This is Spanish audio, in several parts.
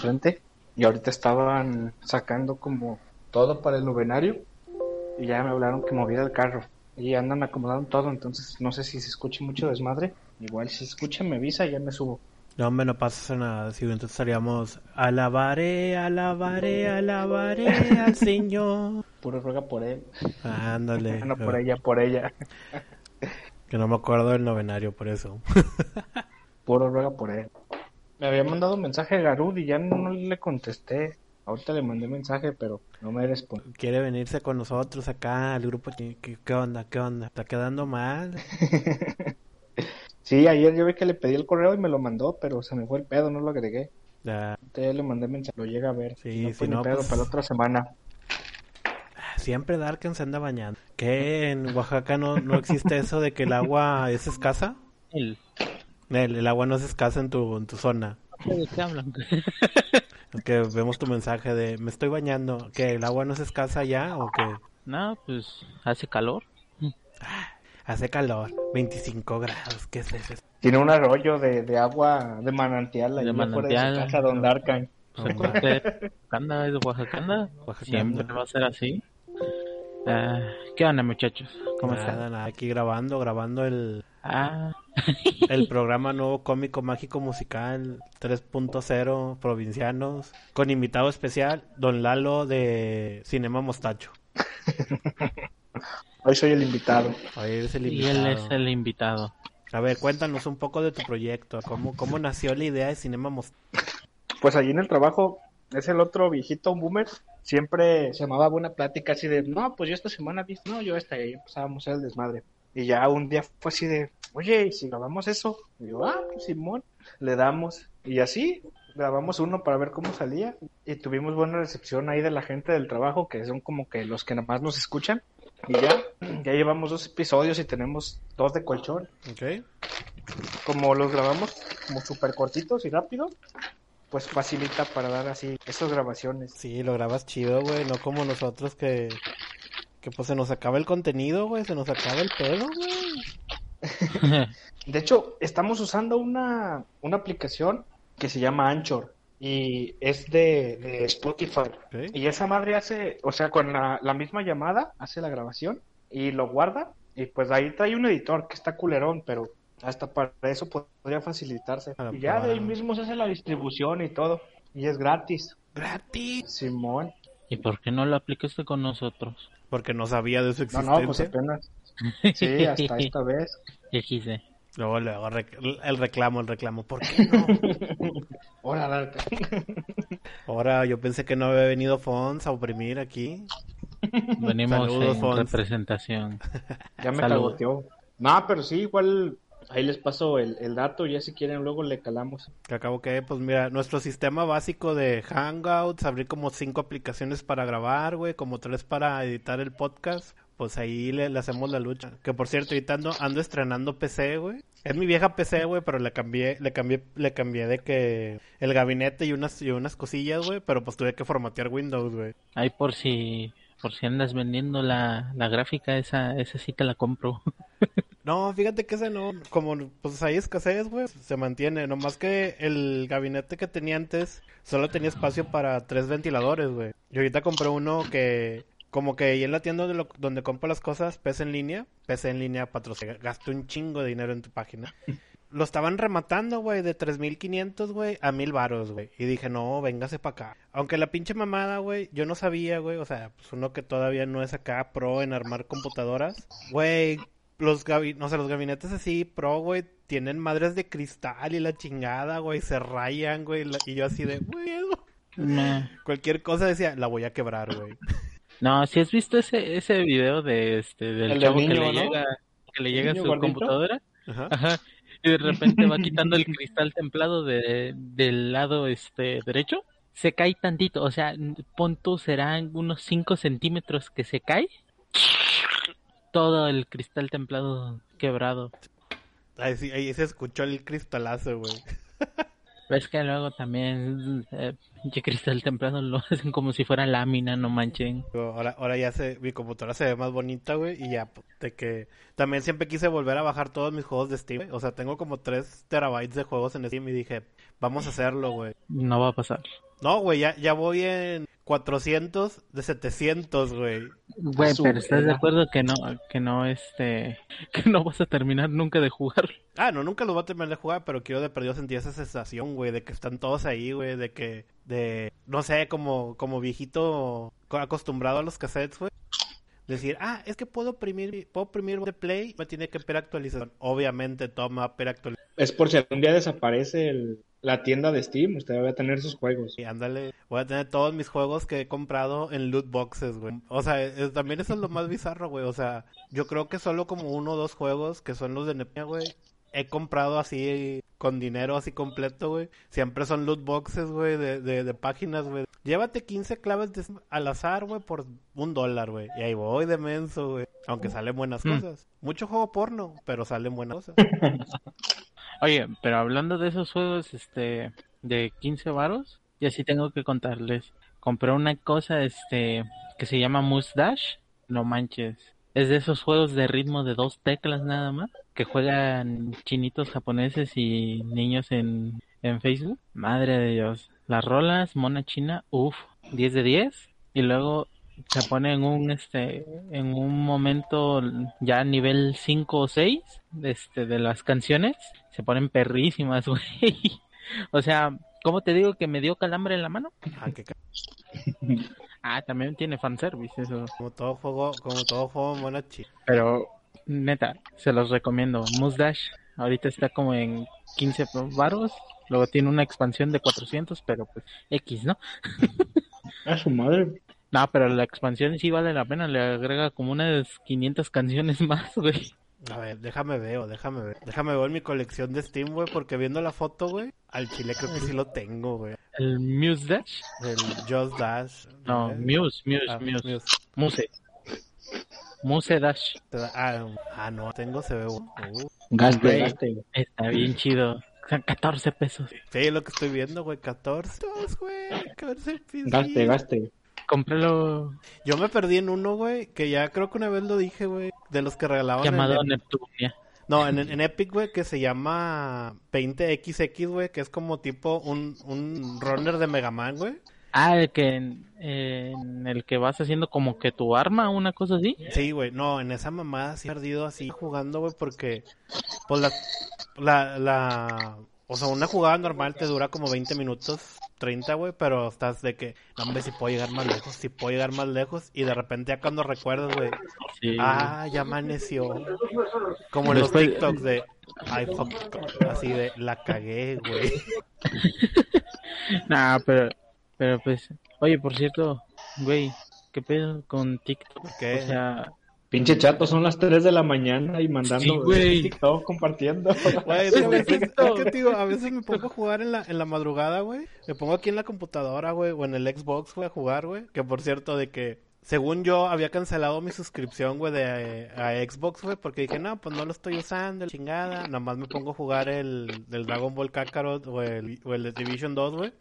frente y ahorita estaban sacando como todo para el novenario y ya me hablaron que moviera el carro y andan acomodando todo, entonces no sé si se escucha mucho desmadre. Igual si se escucha me avisa y ya me subo. No, me no pasa nada. Si entonces estaríamos alabaré, alabaré, alabaré al Señor. Puro ruega por él. Ándale. no por ella, por ella. Que no me acuerdo del novenario, por eso. Puro ruega por él. Me había mandado un mensaje a Garud y ya no le contesté. Ahorita le mandé mensaje, pero no me respondió. Quiere venirse con nosotros acá al grupo. ¿Qué, qué, qué onda? ¿Qué onda? ¿Está quedando mal? sí, ayer yo vi que le pedí el correo y me lo mandó, pero se me fue el pedo, no lo agregué. Ya. Entonces le mandé mensaje, lo llega a ver. Sí, no, si pues, ni no, pedo, pues- para la otra semana. Siempre Darken se anda bañando. ¿Qué? ¿En Oaxaca no, no existe eso de que el agua es escasa? El- El, el agua no es escasa en tu, en tu zona. ¿De qué hablan? Que vemos tu mensaje de me estoy bañando. ¿Que el agua no es escasa ya o que no, pues hace calor. hace calor? 25 grados. ¿Qué es eso? Tiene un arroyo de, de agua de manantial ahí De afuera de manantial. su casa, Don Darkan. Pues Oaxacanda es. Oaxacanda. Siempre va a ser así. Ah, ¿Qué onda, muchachos? ¿Cómo nada, están? nada, aquí grabando, grabando el, Ah, el programa nuevo cómico mágico musical 3.0 provincianos con invitado especial Don Lalo de Cinema Mostacho. Hoy soy el invitado. Es el y él invitado. es el invitado. A ver, cuéntanos un poco de tu proyecto, cómo, cómo nació la idea de Cinema Mostacho. Pues allí en el trabajo, es el otro viejito, un boomer, siempre se llamaba buena plática así de, no, pues yo esta semana vi, no, yo esta, y ahí empezábamos a hacer el desmadre. Y ya un día fue así de, oye, ¿y si grabamos eso? Y yo, ah, pues Simón, le damos. Y así, grabamos uno para ver cómo salía. Y tuvimos buena recepción ahí de la gente del trabajo, que son como que los que nada más nos escuchan. Y ya, ya llevamos dos episodios y tenemos dos de colchón. ¿Ok? Como los grabamos como súper cortitos y rápido, pues facilita para dar así esas grabaciones. Sí, lo grabas chido, güey, no como nosotros que, que pues se nos acaba el contenido, güey, se nos acaba el pedo, güey. De hecho, estamos usando una, una aplicación que se llama Anchor y es de, de Spotify. Y esa madre hace, o sea, con la, la misma llamada, hace la grabación y lo guarda. Y pues ahí trae un editor que está culerón, pero hasta para eso podría facilitarse. Para Y ya de ahí mismo se hace la distribución y todo. Y es gratis. Gratis. Simón. ¿Y por qué no lo aplicaste con nosotros? Porque no sabía de su No, existencia. no, pues apenas. Sí, hasta esta vez. XD. Luego, luego, el reclamo, el reclamo. ¿Por qué no? Hola, Darka. Ahora yo pensé que no había venido Fons a oprimir aquí. Venimos Saludos, en Fons. representación. Ya me Salud. cagoteó. No, pero sí, igual ahí les paso el, el dato. Ya si quieren, luego le calamos. Que acabo que, pues mira, nuestro sistema básico de Hangouts, abrir como cinco aplicaciones para grabar, güey, como tres para editar el podcast, pues ahí le, le hacemos la lucha. Que por cierto, ahorita ando, ando estrenando PC, güey. Es mi vieja PC, güey, pero le cambié, le cambié, le cambié de que el gabinete y unas, y unas cosillas, güey, pero pues tuve que formatear Windows, güey. Ahí por si por si andas vendiendo la, la gráfica, esa, esa sí te la compro. No, fíjate que ese no, como pues hay escasez, güey, se mantiene. Nomás que el gabinete que tenía antes solo tenía espacio para tres ventiladores, güey. Y ahorita compré uno que, como que ahí en la tienda de lo- donde compro las cosas, PC en línea, PC en línea patrocina, gasté un chingo de dinero en tu página. Lo estaban rematando, güey, de 3500, güey, a 1000 varos, güey. Y dije, no, véngase para acá. Aunque la pinche mamada, güey, yo no sabía, güey, o sea, pues uno que todavía no es acá pro en armar computadoras. Güey, los, gabi- no sé, los gabinetes así pro, güey, tienen madres de cristal y la chingada, güey, se rayan, güey. Y yo así de, güey, cualquier cosa decía, la voy a quebrar, güey. No, si has visto ese, ese video de este del El del chavo niño, que le ¿no? llega, que le llega a su gordito? computadora, Ajá. ajá, y de repente va quitando el cristal templado de, del lado este derecho, se cae tantito, o sea, pon tú serán unos 5 centímetros que se cae, todo el cristal templado quebrado. Ahí, sí- ahí se escuchó el cristalazo, güey. Ves que luego también, eh, pinche cristal templado lo hacen como si fuera lámina, no manchen. Ahora, ahora ya se, mi computadora se ve más bonita, güey, y ya, pues, de que también siempre quise volver a bajar todos mis juegos de Steam, güey. o sea, tengo como 3 terabytes de juegos en Steam y dije, vamos a hacerlo, güey. No va a pasar. No, güey, ya, ya voy en 400 de 700, güey. Güey, pero ¿estás de acuerdo que no, que no, este, que no vas a terminar nunca de jugar? Ah, no, nunca lo voy a terminar de jugar, pero quiero de perdido sentir esa sensación, güey, de que están todos ahí, güey, de que, de, no sé, como, como viejito acostumbrado a los cassettes, güey. Decir, ah, es que puedo oprimir, puedo oprimir de play, me tiene que esperar actualización. Obviamente toma actualización. Es por si algún día desaparece el, la tienda de Steam, usted va a tener sus juegos. Y ándale, voy a tener todos mis juegos que he comprado en loot boxes, güey. O sea, también eso es lo más bizarro, güey. O sea, yo creo que solo como uno o dos juegos que son los de Nepia, güey. He comprado así con dinero así completo, güey. Siempre son loot boxes, güey, de, de, páginas, güey. Llévate 15 claves de, al azar, güey, por un dólar, güey. Y ahí voy de menso, güey. Aunque salen buenas mm. cosas. Mucho juego porno, pero salen buenas cosas. Oye, pero hablando de esos juegos, este, de 15 varos, ya sí tengo que contarles. Compré una cosa, este, que se llama Mustache. No manches. Es de esos juegos de ritmo de dos teclas nada más, que juegan chinitos japoneses y niños en, en Facebook. Madre de Dios. Las rolas, mona china, uff, 10 de 10. Y luego se pone en un este en un momento ya nivel 5 o 6 este de las canciones se ponen perrísimas güey o sea cómo te digo que me dio calambre en la mano ah, qué ah también tiene fanservice eso. Como todo juego como todo juego monachi pero neta se los recomiendo. Musdash ahorita está como en 15 varos luego tiene una expansión de 400 pero pues X no a su madre. No, pero la expansión sí vale la pena, le agrega como unas 500 canciones más, güey. A ver, déjame ver, déjame ver. Déjame ver mi colección de Steam, güey, porque viendo la foto, güey, al chile creo que sí lo tengo, güey. ¿El Muse Dash? El Just Dash. No, Muse, Muse, ah, Muse, Muse. Muse. Dash. Ah, ah, no, tengo, se ve. Uh. Gaste, gaste. Está bien chido. 14 pesos. Sí, lo que estoy viendo, güey, 14. güey, 14 pesos. Gaste, gaste. Cómpralo. Yo me perdí en uno, güey, que ya creo que una vez lo dije, güey, de los que regalaban. Llamado Neptunia. No, en, en Epic, güey, que se llama 20XX, güey, que es como tipo un, un runner de Mega Man, güey. Ah, el que en, el que vas haciendo como que tu arma, una cosa así. Sí, güey, no, en esa mamada sí he perdido así jugando, güey, porque pues la, la, la, o sea, una jugada normal te dura como 20 minutos 30, güey, pero estás de que, no, hombre, si puedo llegar más lejos, si puedo llegar más lejos, y de repente ya cuando recuerdas, güey, ah, ya amaneció. Como en los TikToks de, ay, fuck, así de, la cagué, güey. nah, pero, pero pues, oye, por cierto, güey, ¿qué pedo con TikTok? ¿Qué? O sea, Pinche chato, son las 3 de la mañana y mandando sí, TikTok, compartiendo. Güey, a, veces, a veces me pongo a jugar en la, en la madrugada, güey. Me pongo aquí en la computadora, güey, o en el Xbox, güey, a jugar, güey. Que por cierto, de que según yo había cancelado mi suscripción, güey, de a, Xbox, güey, porque dije, no, pues no lo estoy usando, chingada. Nada más me pongo a jugar el del Dragon Ball Kakarot o el, o el de Division 2, güey.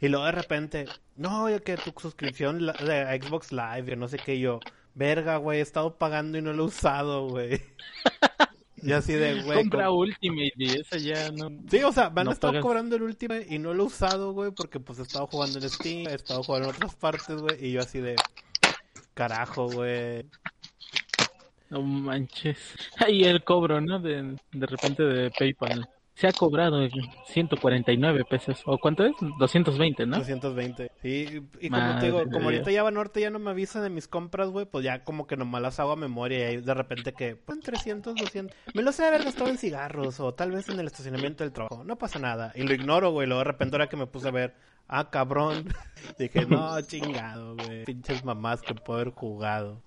Y luego de repente, no, oye, que tu suscripción de Xbox Live, no sé qué, yo verga, güey, he estado pagando y no lo he usado, güey. y así de, güey. Compra Ultimate y esa ya no. Sí, o sea, van a estar cobrando el Ultimate y no lo he usado, güey, porque pues he estado jugando en Steam, he estado jugando en otras partes, güey, y yo así de. Carajo, güey. No manches. Ahí el cobro, ¿no? De, de repente de PayPal se ha cobrado 149 pesos. ¿O cuánto es? 220, ¿no? 220. Sí, y como te digo, como ahorita ya va norte, ya no me avisa de mis compras, güey, pues ya como que nomás las hago a memoria y de repente que, pues 300, 200. Me lo sé haber gastado en cigarros o tal vez en el estacionamiento del trabajo. No pasa nada. Y lo ignoro, güey. Luego de repente ahora que me puse a ver, ah, cabrón. Dije, no, chingado, güey. Pinches mamás que puedo haber jugado.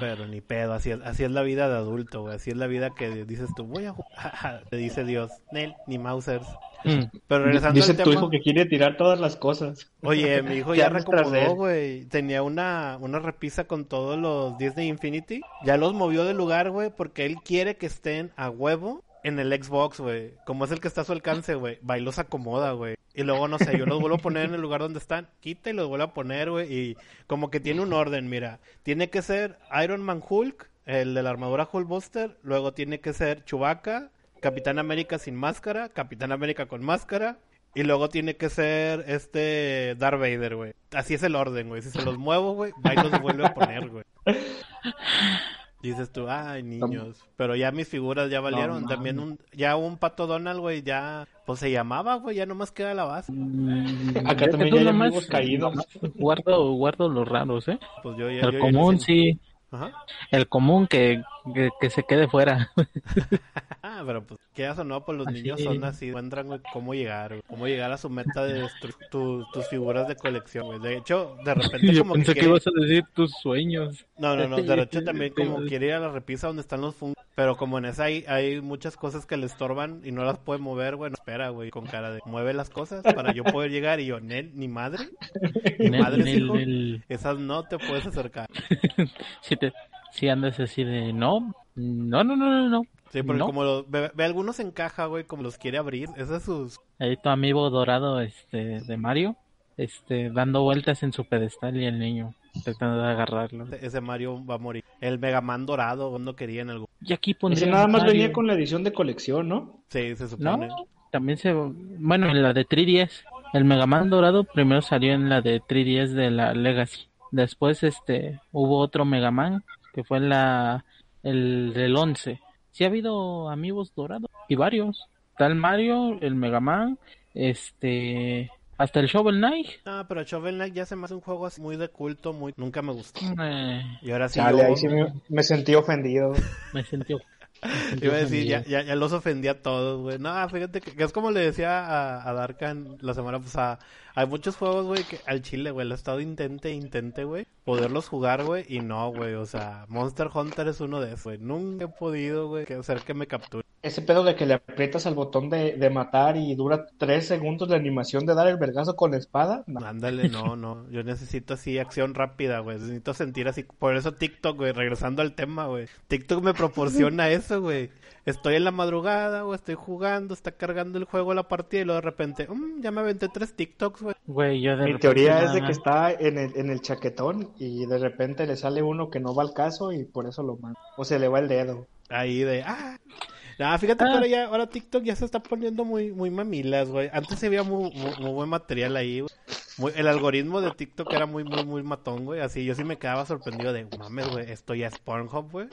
Pero ni pedo, así es, así es la vida de adulto, güey. Así es la vida que dices tú, voy a jugar. Te dice Dios, Nel, ni Mausers. Mm. Pero regresando Dice tu hijo que quiere tirar todas las cosas. Oye, mi hijo ya recomodó, güey. Tenía una, una repisa con todos los Disney Infinity. Ya los movió de lugar, güey, porque él quiere que estén a huevo en el Xbox, güey. Como es el que está a su alcance, güey. Va y acomoda, güey. Y luego, no sé, yo los vuelvo a poner en el lugar donde están. Quita y los vuelvo a poner, güey. Y como que tiene un orden, mira. Tiene que ser Iron Man Hulk, el de la armadura Hulk Buster. Luego tiene que ser Chewbacca, Capitán América sin máscara, Capitán América con máscara. Y luego tiene que ser este Darth Vader, güey. Así es el orden, güey. Si se los muevo, güey, va los vuelve a poner, güey. Dices tú, ay, niños. Pero ya mis figuras ya valieron. No, También un, ya un pato Donald, güey, ya, pues se llamaba, güey, ya nomás queda la base. Mm, Acá también ya hay nomás- caídos. Guardo, guardo los raros, ¿eh? Pues yo ya. El yo común, sí. Ajá. El común que, que, que se quede fuera. Ah, pero pues, quieras o no, pues los Así. niños son así, encuentran güey, cómo llegar, güey, cómo llegar a su meta de destruir tu- tus figuras de colección, güey. De hecho, de repente Yo como pensé que, quiere- ibas a decir tus sueños. No, no, no, de hecho también como quiere ir a la repisa donde están los fungos, pero como en esa hay, hay muchas cosas que le estorban y no las puede mover, güey, no espera, güey, con cara de mueve las cosas para yo poder llegar y yo, Nel, ni madre, ni Nel, madre, nel, hijo, nel. esas no te puedes acercar. Si, te, si andas así de no, no, no, no, no, no. Sí, porque No. como los, ve, ve algunos en caja, güey, como los quiere abrir, ese es sus... Ahí tu amigo dorado este de Mario, este dando vueltas en su pedestal y el niño tratando de agarrarlo. Ese Mario va a morir. El Mega Man dorado no quería en algún... Y aquí Ese pondría nada más Mario. venía con la edición de colección, ¿no? Sí, se No, supone. también se bueno, en la de 3DS, el Mega Man dorado primero salió en la de 3DS de la Legacy. Después este hubo otro Mega Man que fue la el del 11. Sí ha habido amigos dorados y varios. Está el Mario, el Mega Man, este hasta el Shovel Knight. No, pero Shovel Knight ya se me hace un juego así muy de culto, muy... Nunca me gustó. Eh, Y ahora sí yo- ahí sí me, me sentí ofendido. me sentí me sentí Iba a decir, ya, ya, ya los ofendí a todos, güey. No, fíjate que, que es como le decía a, a Darkan la semana pasada. Hay muchos juegos, güey, que al chile, güey, lo he estado intente, intente, güey, poderlos jugar, güey, y no, güey. O sea, Monster Hunter es uno de esos, güey. Nunca he podido, güey, hacer que me capture. Ese pedo de que le aprietas al botón de, de matar y dura tres segundos la animación de dar el vergazo con la espada. No. Ándale, no, no. Yo necesito así acción rápida, güey. Necesito sentir así. Por eso TikTok, güey, regresando al tema, güey. TikTok me proporciona eso, güey. Estoy en la madrugada, o estoy jugando, está cargando el juego la partida y luego de repente, "Mm, ya me aventé tres TikToks, güey. Güey, yo de Mi teoría nada es de que está en el, en el chaquetón y de repente le sale uno que no va al caso y por eso lo manda. O se le va el dedo. Ahí de, ah. Nah, fíjate que Ah. ahora ya, ahora TikTok ya se está poniendo muy, muy mamilas, güey. Antes se veía muy, muy, muy buen material ahí, güey. Muy- el algoritmo de TikTok era muy, muy, muy matón, güey. Así yo sí me quedaba sorprendido de, mames, güey, esto ya es Pornhub, güey.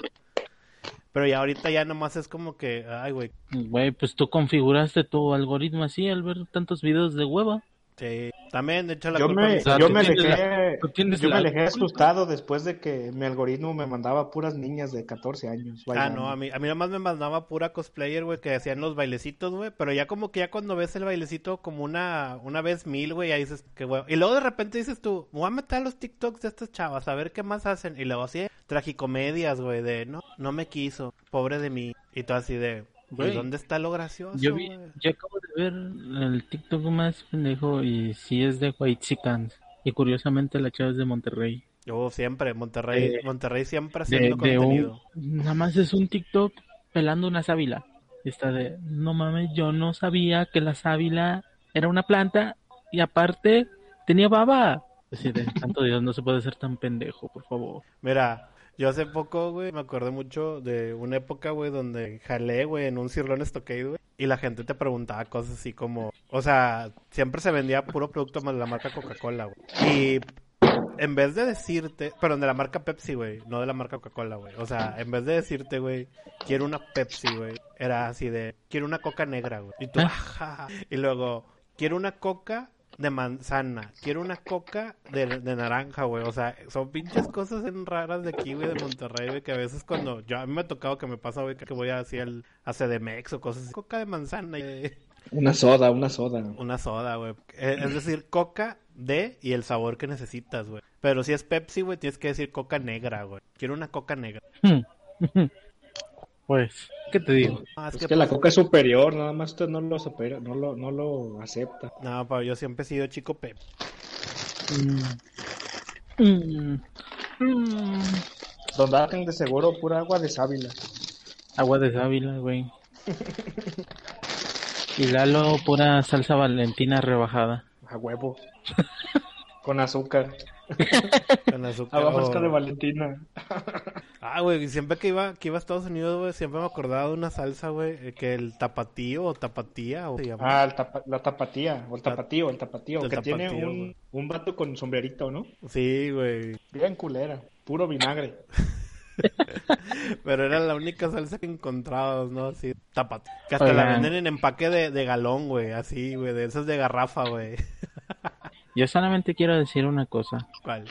Pero ya ahorita ya nomás es como que, ay, güey, Güey, pues tú configuraste tu algoritmo así al ver tantos videos de hueva. Sí. También, de hecho, la Yo culpa me, yo me alejé, yo me alejé asustado después de que mi algoritmo me mandaba puras niñas de 14 años. Ah, no, a mí, a mí nomás me mandaba pura cosplayer, güey, que hacían los bailecitos, güey. Pero ya como que ya cuando ves el bailecito como una, una vez mil, güey, ahí dices que güey. Y luego de repente dices tú, voy a meter a los TikToks de estas chavas, a ver qué más hacen. Y luego así, tragicomedias, güey, de no, no me quiso, pobre de mí. Y todo así de, ¿y Güey, dónde está lo gracioso? Yo vi, yo acabo de ver el TikTok más pendejo y sí es de White Chicans. Y curiosamente la chava es de Monterrey. Yo siempre, Monterrey, De- Monterrey siempre haciendo de contenido. un, nada más es un TikTok pelando una sábila. Y Está de, no mames, yo no sabía que la sábila era una planta y aparte tenía baba. Así de, santo Dios, no se puede ser tan pendejo, por favor. Mira, yo hace poco, güey, me acordé mucho de una época, güey, donde jalé, güey, en un cirlón Stockade, güey, y la gente te preguntaba cosas así como, o sea, siempre se vendía puro producto más de la marca Coca-Cola, güey. Y en vez de decirte, perdón, de la marca Pepsi, güey, no de la marca Coca-Cola, güey. O sea, en vez de decirte, güey, quiero una Pepsi, güey, era así de, quiero una coca negra, güey. Y tú, Ah. ajá. Y luego, quiero una coca de manzana, quiero una coca de, de naranja, güey. O sea, son pinches cosas en raras de aquí, güey, de Monterrey, güey, que a veces cuando yo a mí me ha tocado que me pasa, güey, que voy así al a CDMX o cosas así. Coca de manzana y Una soda, una soda. una soda, güey. Eh, Es decir, coca de y el sabor que necesitas, güey. Pero si es Pepsi, güey, tienes que decir coca negra, güey. Quiero una coca negra. Pues, ¿qué te digo? Ah, Es que la coca es superior, nada más usted no lo supera, no lo, no lo acepta. No, pero yo siempre he sido chico Pepsi. Mm. Mm. Mm. Darken de seguro pura agua de sábila. Agua de sábila, güey. Y Lalo, pura salsa valentina rebajada. A huevo. Con azúcar. Con azúcar. Agua fresca de Valentina. Ah, güey, y siempre que iba, que iba a Estados Unidos, güey, siempre me acordaba de una salsa, güey, eh, que el tapatío o tapatía, o se llama. Ah, el tapa- la tapatía, o el tapatío, el tapatío, El que tiene tapatío, un, güey. un vato con sombrerito, ¿no? Sí, güey. Bien culera, puro vinagre. Pero era la única salsa que encontrabas, ¿no? Así, tapat. Que hasta la Oigan. venden en empaque de, de galón, güey, así, güey, de esas de garrafa, güey. Yo solamente quiero decir una cosa. ¿Cuál?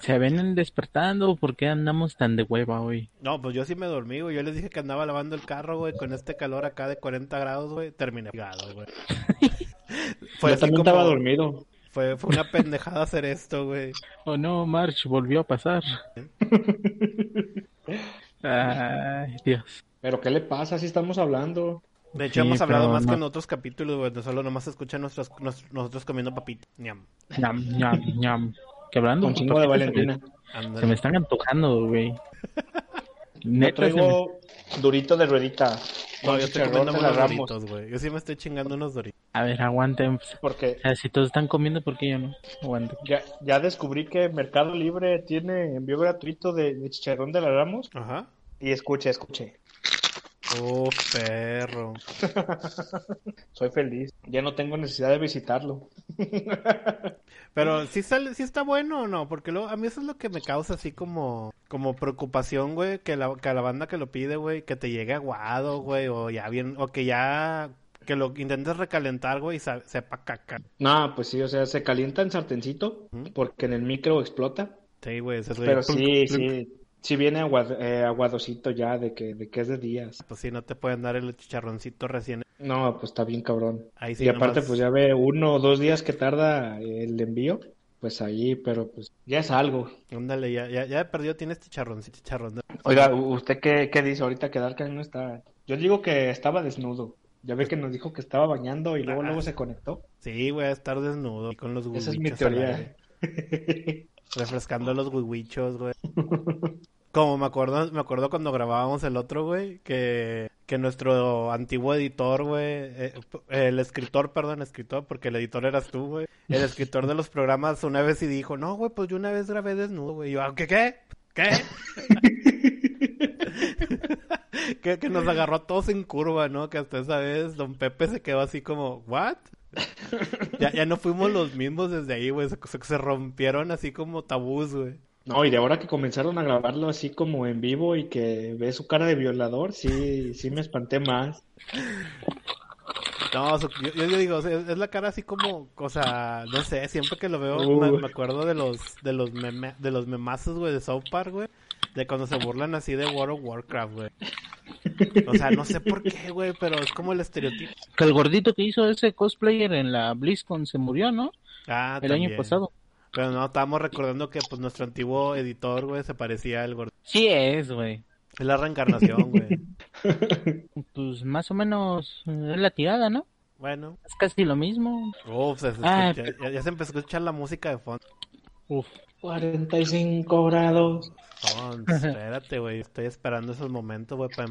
¿Se ven despertando? ¿Por qué andamos tan de hueva hoy? No, pues yo sí me dormí, güey. Yo les dije que andaba lavando el carro, güey, con este calor acá de 40 grados, güey. Terminé pegado, güey. fue Yo así también como- estaba dormido. Fue, fue una pendejada hacer esto, güey. Oh no, March, volvió a pasar. Ay, Dios. Pero ¿qué le pasa si estamos hablando? De hecho, Sí, hemos hablado más no. que en otros capítulos, güey. de Solo nomás escuchan nuestros, nos- nosotros comiendo papitas. Ñam. Ñam, ñam, ñam. Que hablando de chingo de Valentina. Se me están antojando, güey. Yo Neta, me- traigo durito de ruedita. No, yo estoy comiendo unos doritos, güey. Yo sí me estoy chingando unos doritos. A ver, aguanten. Porque O sea, si todos están comiendo, ¿por qué yo no? Aguanten. ya, ya descubrí que Mercado Libre tiene envío gratuito de, de chicharrón de la Ramos. Ajá. Y escuche, escuche. Oh, perro. Soy feliz. Ya no tengo necesidad de visitarlo. Pero sí sale, sí está bueno o no, porque luego a mí eso es lo que me causa así como, como preocupación, güey, que la, que a la banda que lo pide, güey, que te llegue aguado, güey, o ya bien, o que ya, que lo intentes recalentar, güey, y sepa caca. No, pues sí, o sea, se calienta en sartencito porque en el micro explota. Sí, güey, Pero sí, sí, sí viene aguad- eh, aguadosito ya de que, de que es de días. Pues sí, no te pueden dar el chicharroncito recién. No, pues está bien cabrón. Ahí sí, y aparte, nomás- pues ya ve uno o dos días que tarda el envío, pues ahí, pero pues ya es algo. Ándale, ya, ya, ya perdió, tienes chicharroncito, chicharrón. Oiga, ¿u- ¿usted qué, qué dice ahorita que Darkan no está? Yo digo que estaba desnudo. Ya ve que nos dijo que estaba bañando y luego Ah. luego se conectó. Sí, güey, a estar desnudo y con los Esa es mi teoría. refrescando los huichos, güey. Como me acuerdo, me acuerdo cuando grabábamos el otro, güey, que, que nuestro antiguo editor, güey, eh, el escritor, perdón, escritor, porque el editor eras tú, güey, el escritor de los programas una vez y dijo, no, güey, pues yo una vez grabé desnudo, güey, y yo, "Ah, ¿qué, qué? ¿Qué? que, que nos agarró a todos en curva, ¿no? Que hasta esa vez don Pepe se quedó así como, ¿what? Ya, ya no fuimos los mismos desde ahí, güey. Se, rompieron así como tabús, güey. No, y de ahora que comenzaron a grabarlo así como en vivo y que ve su cara de violador, sí, sí me espanté más. No, yo, yo digo, es la cara así como, o sea, no sé, siempre que lo veo me acuerdo de los de los meme, de los memazos, güey, de South Park, güey, de cuando se burlan así de World of Warcraft, güey. O sea, no sé por qué, güey, pero es como el estereotipo. Que el gordito que hizo ese cosplayer en la BlizzCon se murió, ¿no? Ah, El también. año pasado. Pero no, estábamos recordando que pues nuestro antiguo editor, güey, se parecía al gordo. Sí es, güey. Es la reencarnación, güey. Pues más o menos es la tirada, ¿no? Bueno. Es casi lo mismo. Uf, se- se Ah, escucha- ya, ya se empezó a escuchar la música de fondo. Uf. 45 grados. No, espérate, güey. Estoy esperando esos momentos, güey, para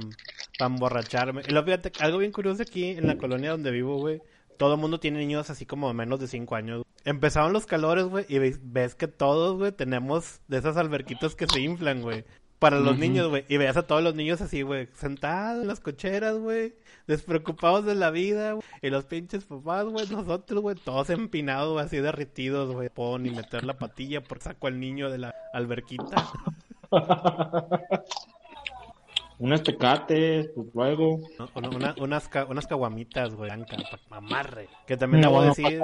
emborracharme. Y luego, fíjate, algo bien curioso aquí en la colonia donde vivo, güey. Todo el mundo tiene niños así como menos de 5 años. Empezaron los calores, güey, y ves, ves que todos, güey, tenemos de esas alberquitas que se inflan, güey. Para los niños, güey. Y veas a todos los niños así, güey, sentados en las cocheras, güey. Despreocupados de la vida, güey. Y los pinches papás, güey, nosotros, güey, todos empinados, güey, así derritidos, güey. Puedo ni meter la patilla por saco al niño de la alberquita. Unas tecates, pues luego. ¿no? Una- una- unas, ca- unas caguamitas, güey, blanca, pa- mamarre. Que también Una debo buena decir,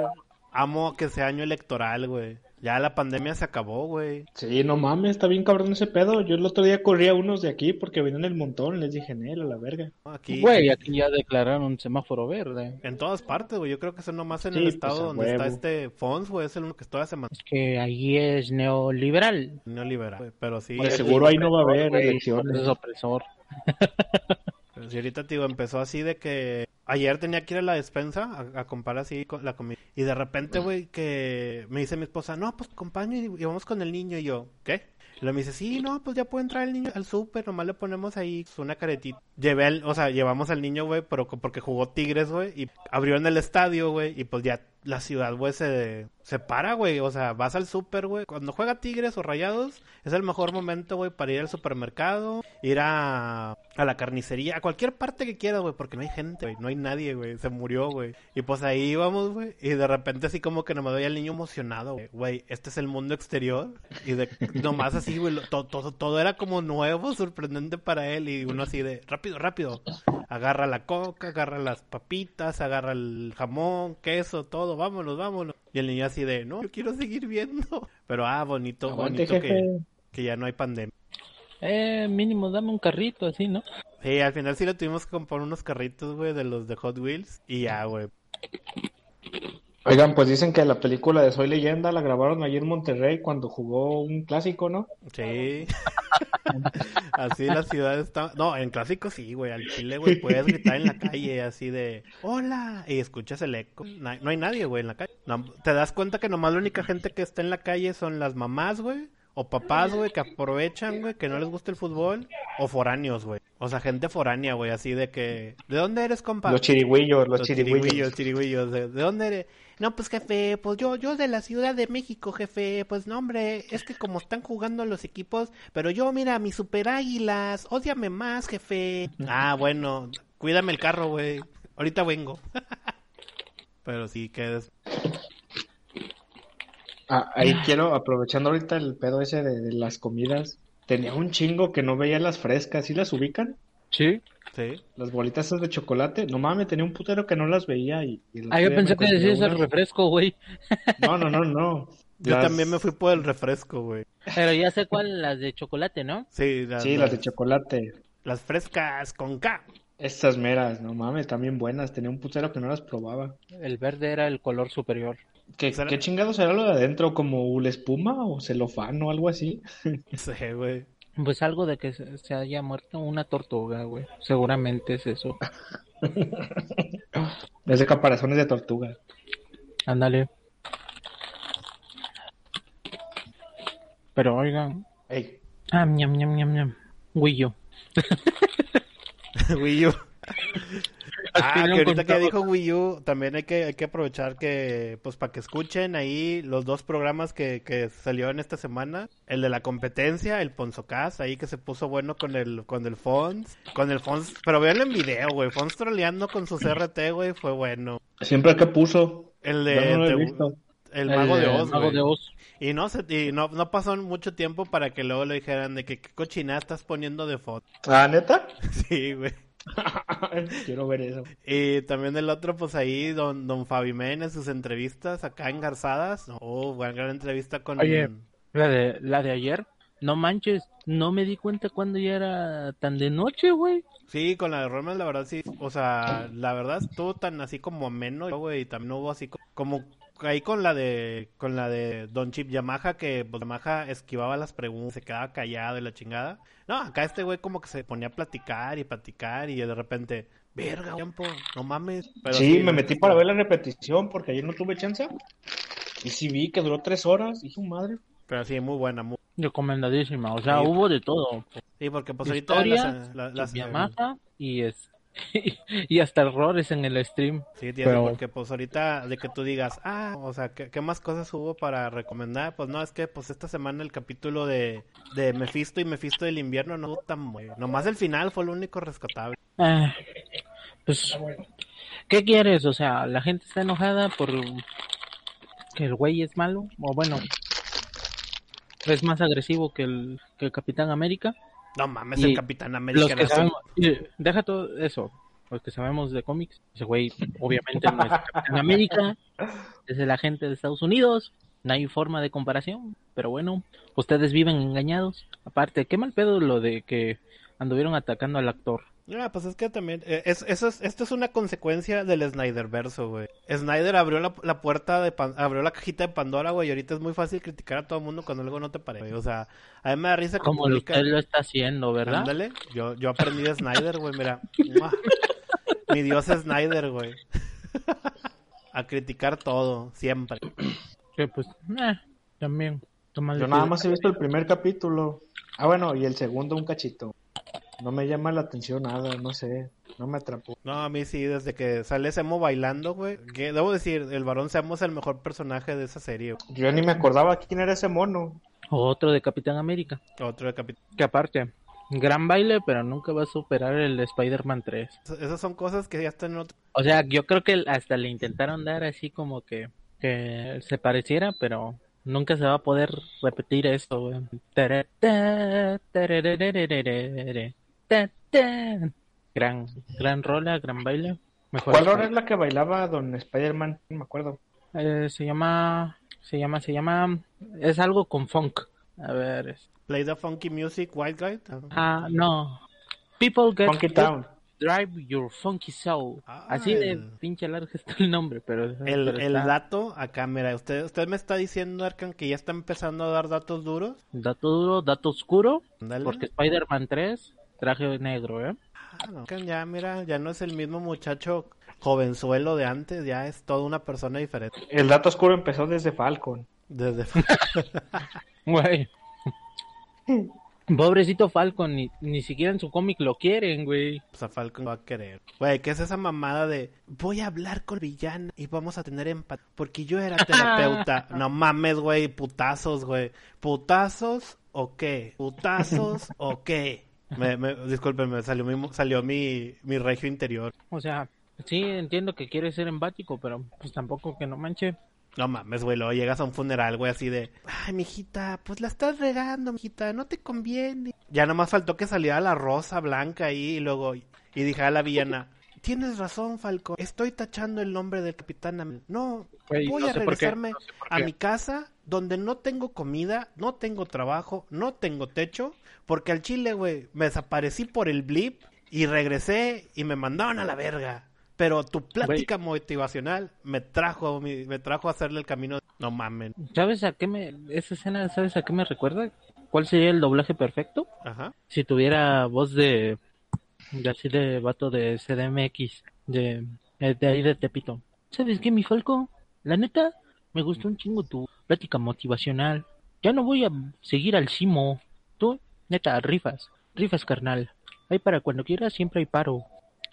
amo que sea año electoral, güey. Ya la pandemia se acabó, güey. Sí, no mames, está bien cabrón ese pedo. Yo el otro día corrí a unos de aquí porque venían el montón. Les dije, Nel, a la verga. Aquí, Güey, aquí ya declararon semáforo verde. en todas partes, güey. Yo creo que eso nomás en Sí, el pues, estado donde está este Fons, güey, es el único que todavía se mantiene Es que ahí es neoliberal. neoliberal, güey. Pero sí, De eh, seguro ahí no va a haber elecciones. Es opresor. sí, ahorita, tío, empezó así de que ayer tenía que ir a la despensa a, comprar así con la comida. Y de repente, güey, que me dice mi esposa, no, pues acompaño y, y vamos con el niño. Y yo, ¿qué? Y luego me dice, sí, no, pues ya puede entrar el niño al súper, nomás le ponemos ahí una caretita. Llevé al, o sea, llevamos al niño, güey, pero porque jugó Tigres, güey, y abrió en el estadio, güey, y pues ya la ciudad, güey, se, se para, güey. O sea, vas al súper, güey. Cuando juega Tigres o Rayados, es el mejor momento, güey, para ir al supermercado, ir a, a la carnicería, a cualquier parte que quieras, güey, porque no hay gente, güey. No hay nadie, güey. Se murió, güey. Y pues ahí íbamos, güey. Y de repente así como que nomás veía al niño emocionado, güey. Este es el mundo exterior. Y de nomás así, güey, todo, todo, todo era como nuevo, sorprendente para él. Y uno así de, rápido, rápido. Agarra la coca, agarra las papitas, agarra el jamón, queso, todo, vámonos, vámonos. Y el niño así de, no, yo quiero seguir viendo. Pero ah, bonito, Aguante, bonito que, que ya no hay pandemia. Eh, mínimo, dame un carrito así, ¿no? Sí, al final sí le tuvimos que comprar unos carritos, güey, de los de Hot Wheels. Y ya, güey. Oigan, pues dicen que la película de Soy Leyenda la grabaron allí en Monterrey cuando jugó un clásico, ¿no? Sí. así la ciudad está. No, en clásico sí, güey. Al chile, güey, puedes gritar en la calle así de ¡Hola! Y escuchas el eco. No, hay nadie, güey, en la calle. No, te das cuenta que nomás la única gente que está en la calle son las mamás, güey. O papás, güey, que aprovechan, güey, que no les gusta el fútbol. O foráneos, güey. O sea, gente foránea, güey, así de que... ¿De dónde eres, compa? Los chirigüillos, los, Los chirigüillos. chirigüillos, chirigüillos. ¿De, de dónde eres? No, pues jefe, pues yo, yo de la Ciudad de México, jefe. Pues no, hombre, es que como están jugando los equipos, pero yo, mira, mis super águilas, ódiame más, jefe. Ah, bueno, cuídame el carro, güey. Ahorita vengo. pero sí, que es... Ah, ahí quiero, aprovechando ahorita el pedo ese de, de las comidas, tenía un chingo que no veía las frescas, ¿sí las ubican? Sí. Sí. Las bolitas esas de chocolate, no mames, tenía un putero que no las veía y... y Ah, yo pensé que decías el refresco, güey. No, no, no, no. Yo Las- también me fui por el refresco, güey. Pero ya sé cuál, las de chocolate, ¿no? Sí, las, Sí, las de chocolate. las frescas con K. Estas meras, no mames, también buenas. Tenía un putero que no las probaba. El verde era el color superior. ¿Qué, qué chingado será lo de adentro? ¿Como una espuma o celofán o algo así? Sí, güey. Pues algo de que se, se haya muerto una tortuga, güey. Seguramente es eso. Es de caparazones de tortuga. Ándale. Pero oigan. Ey, Ah, ñam, ñam, ñam, ñam. Wii U. Ah, que ahorita que dijo Wii U, también hay que, hay que aprovechar que, pues, para que escuchen ahí los dos programas que, que salieron esta semana. El de la competencia, el Ponzocast, ahí que se puso bueno con el, con el Fons. Con el Fons, pero véanlo en video, güey. Fons troleando con su CRT, güey, fue bueno. siempre que puso. El de, no lo he te- visto. el Mago de Oz, Mago güey. de Oz. Y no, se, y no, no pasó mucho tiempo para que luego le dijeran de que qué cochinada estás poniendo de foto. Ah, ¿neta? Sí, güey. Quiero ver eso. Y también el otro, pues ahí, don, don Fabi Men en sus entrevistas acá engarzadas. Oh, buena gran entrevista con... Oye. La de, la de ayer. No manches, no me di cuenta cuando ya era tan de noche, güey. Sí, con la de Roman, la verdad, sí. O sea, la verdad estuvo tan así como menos, güey. Y también hubo así co- como... Ahí con la de con la de Don Chip Yamaha que pues, Yamaha esquivaba las preguntas, se quedaba callado y la chingada. No, acá este güey como que se ponía a platicar y platicar y de repente, verga, tiempo, no mames. Pero sí, me metí para ver la repetición porque ayer no tuve chance. Y sí vi que duró tres horas. Y su madre. Pero sí, muy buena, muy... Recomendadísima. O sea, Sí. hubo de todo. Sí, porque pues ahorita Historia, las, la- las- Yamaha y es y hasta errores en el stream. Sí, tiene, Pero- porque pues ahorita de que tú digas, ah, o sea, ¿qué, qué más cosas hubo para recomendar? Pues no, es que pues esta semana el capítulo de, de Mephisto y Mephisto del invierno no estuvo tan bueno. Nomás el final fue lo único rescatable. Ah, pues, ¿qué quieres? O sea, la gente está enojada por que el güey es malo, o bueno, es más agresivo que el, que el Capitán América. No mames, Y el Capitán América Los que sabemos, deja todo eso, los que sabemos de cómics, ese güey obviamente no es el Capitán América, es el agente de Estados Unidos, no hay forma de comparación, pero bueno, ustedes viven engañados. Aparte, qué mal pedo lo de que anduvieron atacando al actor. Ah, pues es que también, eh, es, eso es, esto es una consecuencia del Snyderverso, güey. Snyder abrió la, la puerta de, Pan- abrió la cajita de Pandora, güey, y ahorita es muy fácil criticar a todo el mundo cuando algo no te parece, güey. O sea, a mí me da risa que Como publica- usted lo está haciendo, ¿verdad? Ándale, yo, yo aprendí de Snyder, güey, mira. ¡Mua! Mi dios es Snyder, güey. A criticar todo, siempre. Que pues, eh, también. toma Yo nada más he visto el primer capítulo. Ah, bueno, y el segundo un cachito. No me llama la atención nada, no sé, no me atrapó. No, a mí sí, desde que sale Semo bailando, güey. Que debo decir, el varón Semo es el mejor personaje de esa serie. güey. Yo ni me acordaba quién era ese mono. Otro de Capitán América. Otro de Capitán. Que aparte, gran baile, pero nunca va a superar el de Spider-Man 3. Esas son cosas que ya están en otro. O sea, yo creo que hasta le intentaron dar así como que, que se pareciera, pero nunca se va a poder repetir esto, güey. Ta, ta. Gran, gran rola, gran baile. Mejor ¿Cuál hora es la que bailaba Don Spider-Man? No me acuerdo. Eh, se llama, se llama, se llama, es algo con funk. A ver, es- Play the funky music, white guy. ah, no. People get Funky Town. drive your funky soul. Ah, Así de el- pinche largo está el nombre, pero El, pero el dato, acá, mira, usted, usted me está diciendo, Arkan, que ya está empezando a dar datos duros. dato duro, dato oscuro, porque Spider-Man 3 traje negro, ¿eh? Ah, ya, mira, ya no es el mismo muchacho jovenzuelo de antes, ya es toda una persona diferente. El dato oscuro empezó desde Falcon. Desde Güey. Pobrecito Falcon, ni, ni siquiera en su cómic lo quieren, güey. pues, a Falcon va a querer. Güey, ¿qué es esa mamada de voy a hablar con villana y vamos a tener empatía? Porque yo era terapeuta. no mames, güey, putazos, güey. ¿Putazos o qué? ¿Putazos o qué? Me, me, discúlpenme, salió mi, salió mi, mi regio interior. O sea, sí entiendo que quiere ser empático, pero pues tampoco que no manche. No mames, güey, luego llegas a un funeral, güey, así de, ay, mijita, pues la estás regando, mijita, no te conviene. Ya nomás faltó que saliera la rosa blanca ahí y luego, y dije a la villana, tienes razón, Falcón, estoy tachando el nombre del Capitán. No, voy no a regresarme no sé por a mi casa donde no tengo comida, no tengo trabajo, no tengo techo, porque al chile, güey, me desaparecí por el blip y regresé y me mandaron a la verga. Pero tu plática motivacional me trajo, me trajo a hacerle el camino. No mamen. ¿Sabes a qué me... esa escena, ¿sabes a qué me recuerda? ¿Cuál sería el doblaje perfecto? Ajá. Si tuviera voz de... de así de vato de CDMX, de, de ahí de Tepito. ¿Sabes qué, mi Falco? La neta, me gustó un chingo tu plática motivacional. Ya no voy a seguir al Simo. Tú, neta, rifas. Rifas, carnal. Ahí para cuando quieras siempre hay paro.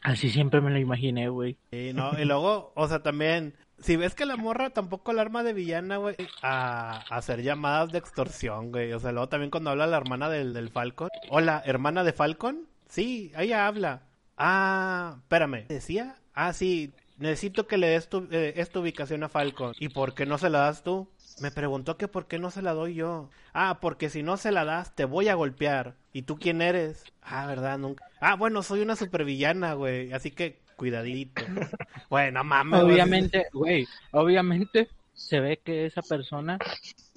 Así siempre me lo imaginé, güey. Y, no, y luego, o sea, también, si ves que la morra tampoco el arma de villana, güey, a, a hacer llamadas de extorsión, güey. O sea, luego también cuando habla la hermana del, del Falcon. Hola, hermana de Falcon. Sí, ella habla. Ah, espérame. ¿Decía? Ah, sí, necesito que le des tu, eh, esta ubicación a Falcon. ¿Y por qué no se la das tú? Me preguntó que por qué no se la doy yo. Ah, porque si no se la das, te voy a golpear. ¿Y tú quién eres? Ah, ¿verdad? Nunca. Ah, bueno, soy una supervillana, güey. Así que cuidadito. bueno, mames. Obviamente, güey, obviamente se ve que esa persona,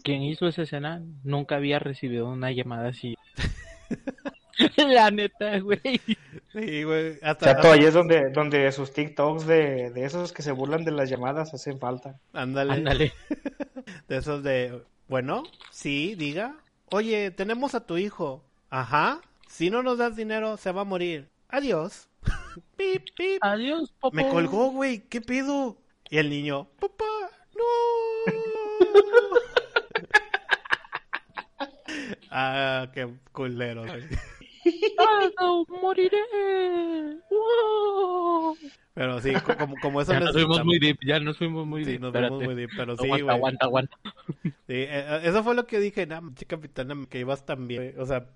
quien hizo esa escena, nunca había recibido una llamada así. La neta, güey. Sí, güey. Hasta, Chato, ahí es donde, donde sus TikToks de, de esos que se burlan de las llamadas hacen falta. Ándale. Ándale. De esos de. Bueno, sí, diga. Oye, tenemos a tu hijo. Ajá. Si no nos das dinero, se va a morir. Adiós. pip, pip. Adiós, papá. Me colgó, güey. ¿Qué pido? Y el niño, papá, no. ah, qué culero. güey. Aldo, moriré. Wow. Pero sí, co- como, como eso Ya nos fuimos muy deep, ya nos fuimos muy Sí, deep. nos espérate. fuimos muy deep, pero sí, aguanta, güey. aguanta, aguanta. Sí, eh, eh, eso fue lo que dije, nah, che capitana, que ibas tan bien. O sea,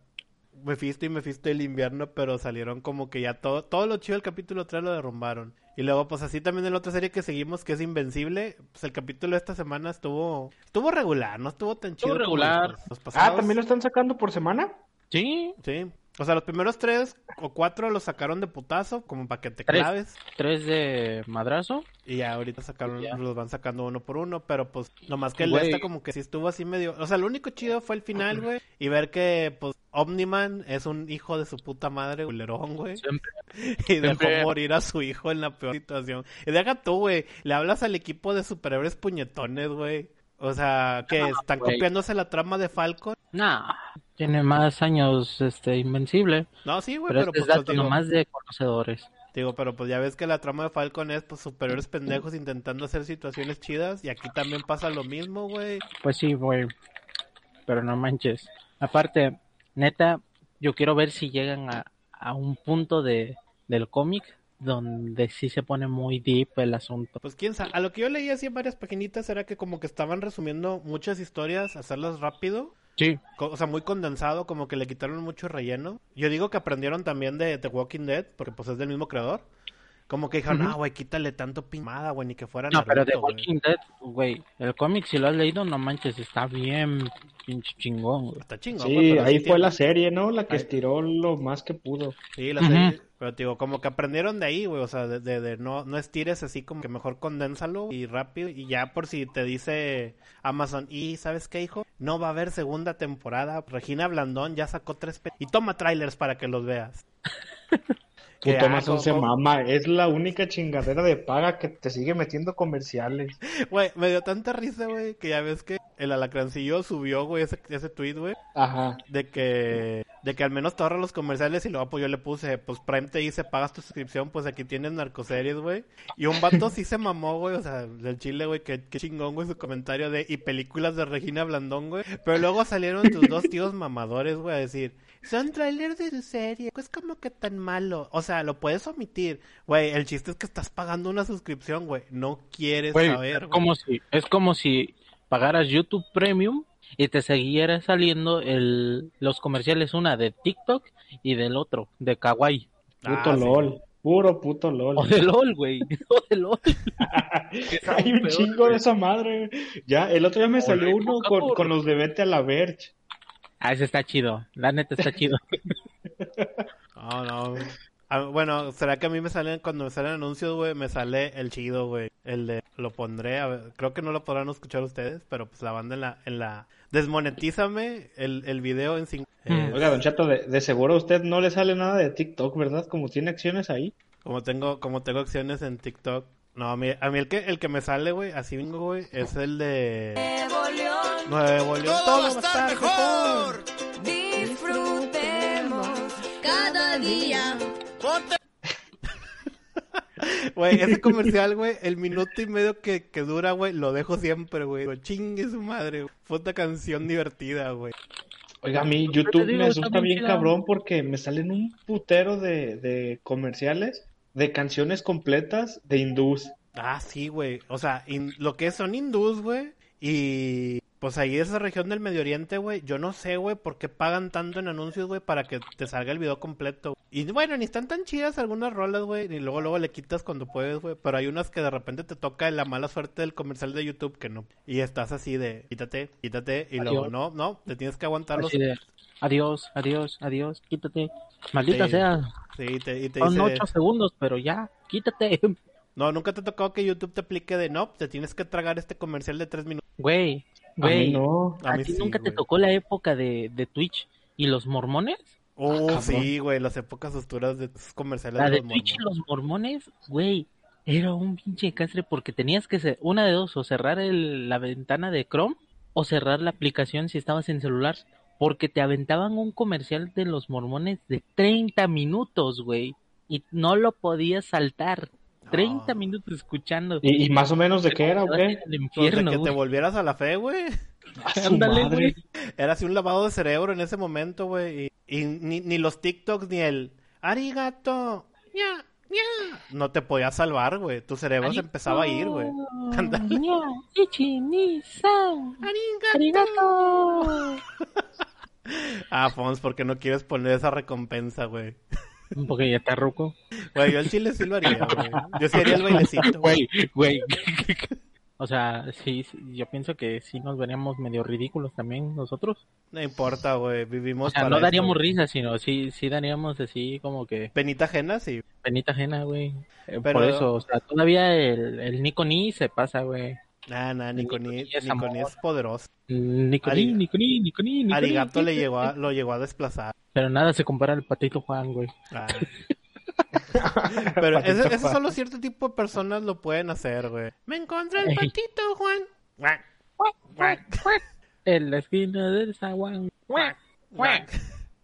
Mephisto y Mephisto el invierno, pero salieron como que ya todo, todo lo chido del capítulo 3 lo derrumbaron. Y luego, pues así también en la otra serie que seguimos, que es Invencible, pues el capítulo de esta semana estuvo, estuvo regular, no estuvo tan chido. Estuvo como regular. los- los Ah. ¿también lo están sacando por semana? Sí, Sí. O sea, los primeros tres o cuatro los sacaron de putazo, como para que te Tres. claves. tres de madrazo. Y ya ahorita sacaron, Ya. los van sacando uno por uno, pero pues nomás que el de esta como que sí estuvo así medio... O sea, lo único chido fue el final, güey, y ver que pues Omniman es un hijo de su puta madre, culerón, güey, Siempre. y dejó siempre- morir a su hijo en la peor situación. Y deja tú, güey, le hablas al equipo de superhéroes puñetones, güey. O sea, que están copiándose la trama de Falcon. Nah, tiene más años este Invencible. No, sí, güey, Pero, pero, este es pues dato digo, nomás de conocedores. digo, pero pues ya ves que la trama de Falcon es pues superiores pendejos intentando hacer situaciones chidas y aquí también pasa lo mismo, güey. Pues sí, güey. Pero no manches. Aparte, neta, yo quiero ver si llegan a, a un punto de, del cómic donde sí se pone muy deep el asunto. Pues quién sabe, a lo que yo leí así en varias paginitas era que como que estaban resumiendo muchas historias, hacerlas rápido. Sí. co- O sea, muy condensado, como que le quitaron mucho relleno. Yo digo que aprendieron también de The Walking Dead, porque pues es del mismo creador. Como que dijeron, Ujú. ah, güey, quítale tanto pimada, güey, ni que fuera No, pero The güey". Walking Dead, güey, el cómic si lo has leído, no manches, está bien pinche chingón, güey. Está chingón, Sí, ahí sí fue tiene- la serie, ¿no? La que Ahí- estiró lo más que pudo. Sí, la serie, pero te digo, como que aprendieron de ahí, güey, o sea, de, de- no, no estires así, como que mejor condénsalo y rápido, y ya por si te dice Amazon, y ¿sabes qué, hijo? No va a haber segunda temporada, Regina Blandón ya sacó tres, y toma trailers para que los veas. Que, Puto ah, Amazon se mama. Es la única chingadera de paga que te sigue metiendo comerciales. Güey, me dio tanta risa, güey, que ya ves que el alacrancillo subió, güey, ese, ese tweet, güey, Ajá. de que, de que al menos te ahorras los comerciales y luego pues yo le puse, pues Prime te dice, pagas tu suscripción, pues aquí tienes narcoseries, güey. Y un vato sí se mamó, güey, o sea, del chile, güey, que, que chingón, güey, su comentario de, y películas de Regina Blandón, güey. Pero luego salieron tus dos tíos mamadores, güey, a decir, son trailers de tu serie, es como que tan malo. O sea, lo puedes omitir. Güey, el chiste es que estás pagando una suscripción, güey. No quieres Güey, saber, es como si, es como si pagaras YouTube Premium y te siguiera saliendo el, los comerciales, una de TikTok y del otro, de Kawaii. Puto Ah, sí. LOL. Puro puto LOL. O de LOL, güey. O de LOL. Hay un peor, chingo de esa madre. Ya, el otro día me salió Oye, uno con, con los de Vete a la Verge. Ah, ese está chido. La neta está chido. No, no. Ah, bueno, ¿será que a mí me salen, cuando me salen anuncios, güey, me sale el chido, güey? El de, lo pondré, a ver, creo que no lo podrán escuchar ustedes, pero pues la banda en la, en la, desmonetízame el, el video en cinco, eh, Mm. Oiga, Don Chato, de, de seguro a usted no le sale nada de TikTok, ¿verdad? Como tiene acciones ahí. como tengo, como tengo acciones en TikTok. No, a mí, a mí el que, el que me sale, güey, así vengo, güey, es el de Nuevo León, Nuevo León. Todo va a estar mejor. disfrutemos cada día. Ponte Güey, ese comercial, güey, el minuto y medio que, que dura, güey, lo dejo siempre, güey. Digo, Chingue su madre, güey. Puta canción divertida, güey. Oiga, a mí YouTube digo, me asusta bien cabrón porque me salen un putero de, de comerciales de canciones completas de hindús. Ah, sí, güey. O sea, lo que son hindús, güey. Y pues ahí esa región del Medio Oriente, güey. Yo no sé, güey, por qué pagan tanto en anuncios, güey, para que te salga el video completo. Y bueno, ni están tan chidas algunas rolas, güey. Y luego, luego le quitas cuando puedes, güey. Pero hay unas que de repente te toca la mala suerte del comercial de YouTube que no. Y estás así de quítate, quítate. Y luego, no, no, te tienes que aguantar los. Adiós, adiós, adiós, quítate. Maldita Sí. sea. Sí, te- y te Son dice. ocho segundos, pero ya, quítate. No, nunca te ha tocado que YouTube te aplique de no, te tienes que tragar este comercial de tres minutos. Güey, A mí güey. no. A ¿A mí ti sí, nunca te tocó la época de, de Twitch y los mormones? Oh, Ah, sí, güey, las épocas oscuras de esos comerciales La de de los Twitch y mormones. los mormones, güey, era un pinche castre porque tenías que ser una de dos, o cerrar el- la ventana de Chrome o cerrar la aplicación si estabas en celular, porque te aventaban un comercial de los mormones de 30 minutos, güey, y no lo podías saltar. 30 No. minutos escuchando. ¿Y, y más o menos de qué era, en el Pues de infierno, que te volvieras a la fe, güey. Ándale, madre. güey. Era así un lavado de cerebro en ese momento, güey. Y, y ni, ni los TikToks ni el arigato, ña, no te podía salvar, güey. Tu cerebro se empezaba a ir, güey. Ah, Fons, porque no quieres poner esa recompensa, güey. Porque ya está ruco. Güey, yo el chile sí lo haría, güey. Yo sí haría el bailecito. Güey, güey. O sea, sí, yo pienso que sí nos veríamos medio ridículos también nosotros. No importa, güey. O Vivimos sea, para no eso, daríamos risa, sino sí, sí daríamos así como que Penita ajena, sí. penita ajena, güey. Eh, Pero- Por eso, o sea, todavía el, el Nico Ni se pasa, güey. Nah, nah, Niconi, Niconi es Niconi es poderoso. Nico Ni, Ari- Nico Ni, Nico Ni, Nico Ni. Arigato le llegó a, lo llegó a desplazar. Pero nada se compara al patito Juan, güey. Ah. Pero ese, solo cierto tipo de personas lo pueden hacer, güey. Me encontré el patito, Juan. Guac, En la esquina del zaguán.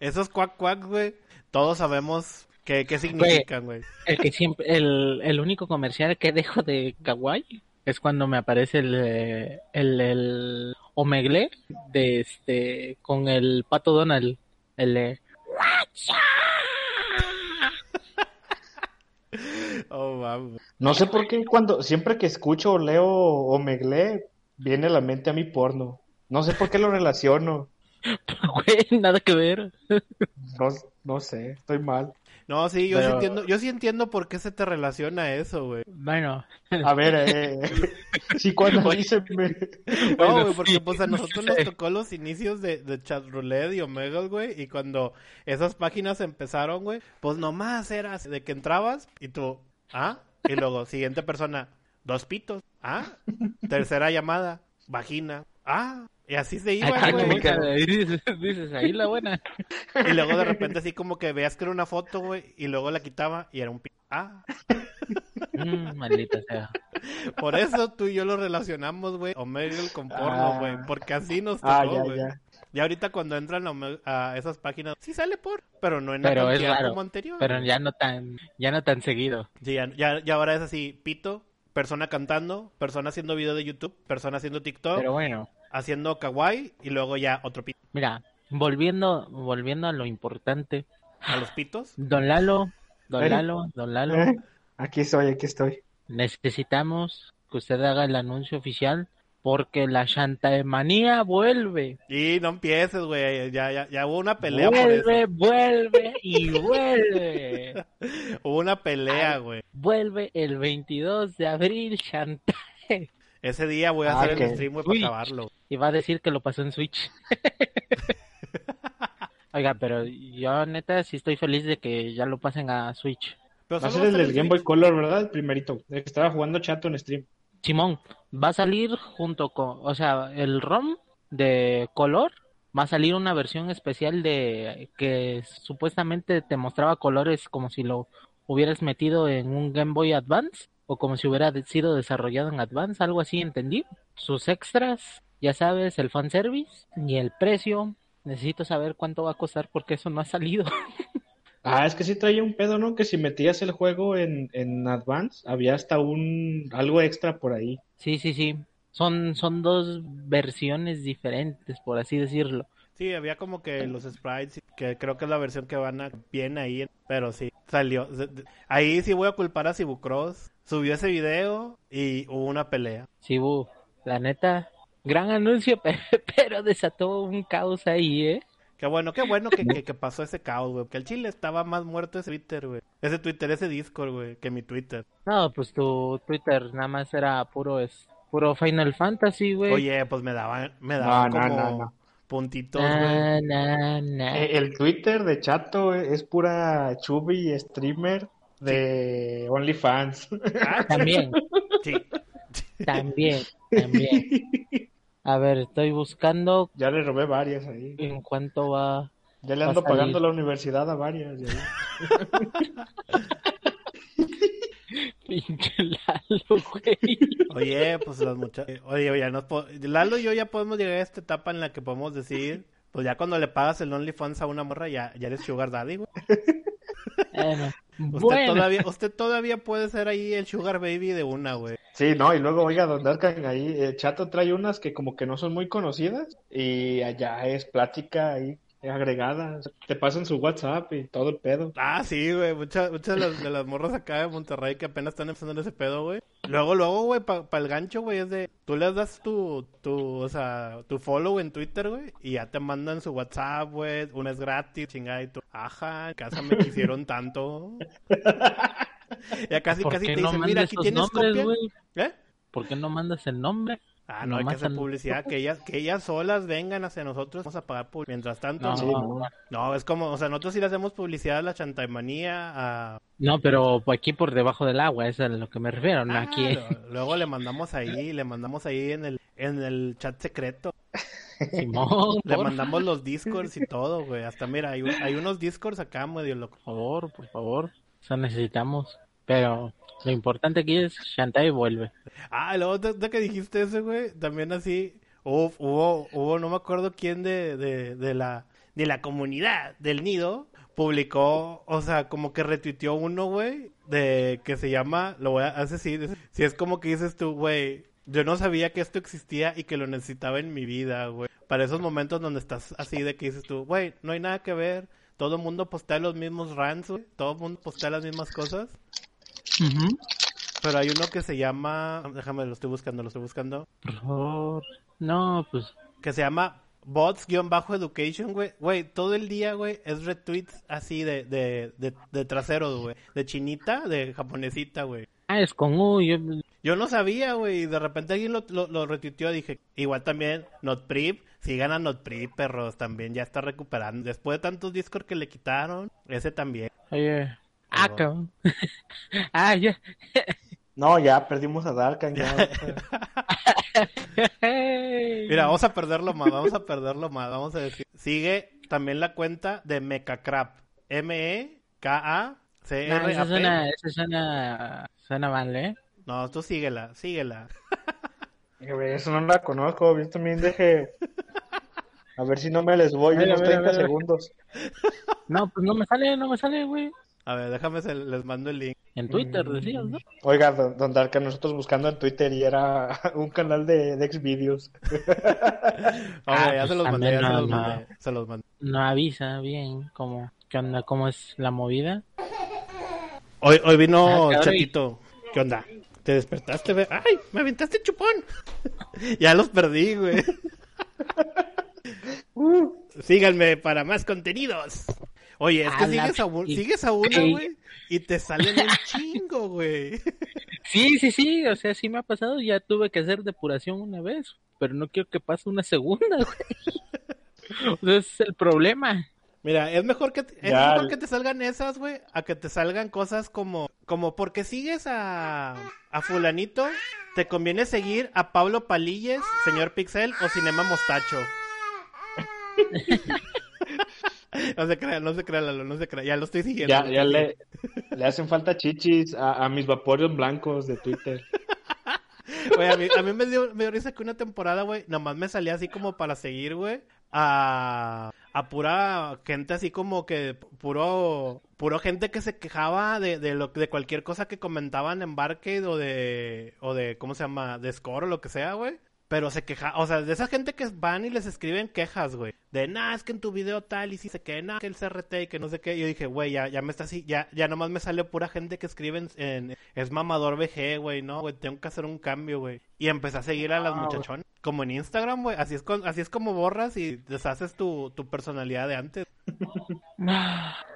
Esos cuac cuac, güey. Todos sabemos qué, qué significan, güey. El que siempre, el, el único comercial que dejo de Kawaii es cuando me aparece el, eh, el, el Omegle de este, con el pato Donald, el de, Oh. No sé por qué cuando, siempre que escucho o leo o me lee, viene a la mente a mi porno. No sé por qué lo relaciono. Güey, nada que ver. No, no sé, estoy mal. No, sí, yo sí entiendo, yo sí entiendo por qué se te relaciona eso, güey. Bueno, A ver, eh. Sí, cuando díceme. No, Bueno, güey, porque sí, pues a no nosotros nos tocó los inicios de, de Chatroulette y Omegle, güey, y cuando esas páginas empezaron, güey, pues nomás era de que entrabas y tú, ¿ah? Y luego, siguiente persona, dos pitos, ¿ah? Tercera llamada, vagina, ¿ah? Y así se iba, acá güey. dices, dices, ahí la buena. Y luego de repente así como que veas que era una foto, güey, y luego la quitaba y era un pito. Ah, Mm, maldita sea. por eso tú y yo lo relacionamos, güey, Omegle con porno, Ah. güey, porque así nos Ah, tocó, ya, güey. ya. Y ahorita cuando entran a, esas páginas, sí sale por, pero no en la Pero es raro, como anterior. Pero ya no tan, ya no tan seguido. Sí, ya, ya, ya ahora es así, pito, persona cantando, persona haciendo video de YouTube, persona haciendo TikTok, Pero bueno, haciendo kawaii y luego ya otro pito. mira, volviendo, volviendo a lo importante. A los pitos. Don Lalo, Don Eh. Lalo, Don Lalo, Eh, Aquí estoy, aquí estoy. necesitamos que usted haga el anuncio oficial porque la Shantaemanía vuelve. Y no empieces, güey, ya, ya, ya hubo una pelea por eso. Vuelve, vuelve y vuelve. Hubo una pelea, güey. Vuelve el 22 de abril, Shantae. Ese día voy a Ah, hacer el ok. stream, güey, para acabarlo. Y va a decir que lo pasó en Switch. Oiga, pero yo neta sí estoy feliz de que ya lo pasen a Switch. Pero Va a ser el del Game Boy. Color, ¿verdad? El primerito. El que estaba jugando chato en stream. Simón, va a salir junto con, o sea, el ROM de color, va a salir una versión especial de que supuestamente te mostraba colores como si lo hubieras metido en un Game Boy Advance o como si hubiera sido desarrollado en Advance, algo así, entendí. Sus extras, ya sabes, el fanservice y el precio. Necesito saber cuánto va a costar porque eso no ha salido. Ah, es que sí traía un pedo, ¿no? Que si metías el juego en, en Advance, había hasta un algo extra por ahí. Sí, sí, sí. Son, son dos versiones diferentes, por así decirlo. Sí, había como que los sprites, que creo que es la versión que van a bien ahí, pero sí, salió. Ahí sí voy a culpar a Cibucross. Subió ese video y hubo una pelea. Sí, bu, la neta, gran anuncio, pe- pero desató un caos ahí, ¿eh? Qué bueno, qué bueno que, que, que pasó ese caos, güey. Que el chile estaba más muerto ese Twitter, güey. Ese Twitter, ese Discord, güey, que mi Twitter. No, pues tu Twitter nada más era puro, es, puro Final Fantasy, güey. Oye, pues me daban, me daban No, como no, no. puntitos, güey. Eh, El Twitter de Chato es pura chubby streamer de OnlyFans. Ah, También, sí. también, también. A ver, estoy buscando Ya le robé varias ahí. en cuánto va. Ya le ando salir. pagando la universidad a varias. y ahí. Pinche Lalo, güey. Oye, pues las muchachas. Oye, ya nos po- Lalo y yo ya podemos llegar a esta etapa en la que podemos decir. Pues ya cuando le pagas el OnlyFans a una morra, ya, ya eres Sugar Daddy, güey. Bueno, Usted, bueno. todavía, usted todavía puede ser ahí el Sugar Baby de una, güey. Sí, no, y luego, oiga, donde Arcan ahí, eh, Chato trae unas que como que no son muy conocidas y allá es plática ahí agregada. O sea, Te pasan su WhatsApp y todo el pedo. Ah, sí, güey. Muchas, muchas de las, de las morras acá de Monterrey que apenas están empezando en ese pedo, güey. Luego, luego, güey, para el gancho, güey, es de... Tú les das tu, tu, o sea, tu follow en Twitter, güey, y ya te mandan su WhatsApp, güey. Una es gratis, chingada, y tú... Ajá, en casa me quisieron tanto. ya casi, ¿Por casi te no dicen, mira, aquí tienes nombres, copia. güey? ¿Eh? ¿Por qué no mandas el nombre? Ah, no hay que hacer publicidad, que ellas, que ellas solas vengan hacia nosotros, vamos a pagar por... Mientras tanto, No, no. no. Es como, o sea, nosotros sí le hacemos publicidad a la chantaimanía, a... No, pero aquí por debajo del agua, eso es a lo que me refiero, no Ah, aquí. Luego le mandamos ahí, le mandamos ahí en el, en el chat secreto. Simón, Le por mandamos los discords y todo, güey. Hasta mira, hay, hay unos discords acá medio locos. favor, por favor. Eso necesitamos. Pero lo importante aquí es Shantae vuelve. Ah, luego de que dijiste eso, güey, también así, hubo, hubo, hubo, no me acuerdo quién de, de, de la, de la comunidad del nido publicó, o sea, como que retuiteó uno, güey, de que se llama, lo voy a hacer así, si es como que dices tú, güey, yo no sabía que esto existía y que lo necesitaba en mi vida, güey. Para esos momentos donde estás así de que dices tú, güey, no hay nada que ver, todo el mundo postea los mismos rants, güey, todo el mundo postea las mismas cosas. Ujú. Pero hay uno que se llama, déjame, lo estoy buscando, lo estoy buscando, Por favor. No, pues. que se llama bots-education, güey. Güey, todo el día, güey, es retweets así de, de, de, de traseros, güey. De chinita, de japonesita, güey. Ah, es con U. Yo... Yo no sabía, güey, y de repente alguien lo, lo, lo retuiteó, dije, igual también, NotPrip, sigan a NotPrip, perros, también ya está recuperando. Después de tantos Discord que le quitaron, ese también. Oye. Ah, cabrón. ah, ya. No, ya perdimos a Darkan. Ya. Mira, vamos a perderlo más, vamos a perderlo más, vamos a decir. Sigue también la cuenta de Mecacrap, No, M-E-K-A-C-R-A-P. esa suena, esa suena, suena mal, ¿eh? No, tú síguela, síguela. Güey, Eso no la conozco. Yo también deje. A ver si no me les voy unos a ver, a 30 ver. segundos. No, pues no me sale, no me sale, güey. A ver, déjame, se- les mando el link. En Twitter decías, ¿no? Oiga, don, don Darkan, nosotros buscando en Twitter y era un canal de, de Xvideos. Ah, ya pues se los mandé, ya también se no, los no. mandé, se los mandé. No avisa bien cómo, qué onda, cómo es la movida. Hoy, hoy vino Ah. Chatito. ¿Qué onda? ¿Te despertaste, güey? ¡Ay! ¡Me aventaste chupón! ya los perdí, güey. Síganme para más contenidos. Oye, es que sigues a, un- pi- sigues a una, Ey. güey, y te salen un chingo, güey. Sí, sí, sí, o sea, sí me ha pasado, ya tuve que hacer depuración una vez, pero no quiero que pase una segunda, güey. O sea, ese es el problema. Mira, es mejor que es Ya, mejor que te salgan esas, güey, a que te salgan cosas como como porque sigues a a fulanito, te conviene seguir a Pablo Palilles, señor Pixel o Cinema Mostacho. no se crea, no se crea, Lalo, no se crea, ya lo estoy siguiendo. Ya, ya le, le hacen falta chichis a, a mis vaporios blancos de Twitter. A mí, a mí me, dio, me dio risa que una temporada, güey, nomás me salía así como para seguir, güey, a, a pura gente así como que, puro, puro gente que se quejaba de, de, lo, de cualquier cosa que comentaban en Barcade o de, o de, ¿cómo se llama? De Score o lo que sea, güey. Pero se queja, o sea, de esa gente que van y les escriben quejas, güey. De, nah, es que en tu video tal y si se que, nah, que el CRT y que no sé qué. Yo dije, güey, ya, ya me está así, ya, ya nomás me sale pura gente que escribe en, en- es mamador VG, güey, no, güey, tengo que hacer un cambio, güey. Y empecé a seguir a las Ah, güey. muchachonas, como en Instagram, güey. Así es, con- así es como borras y deshaces tu, tu personalidad de antes.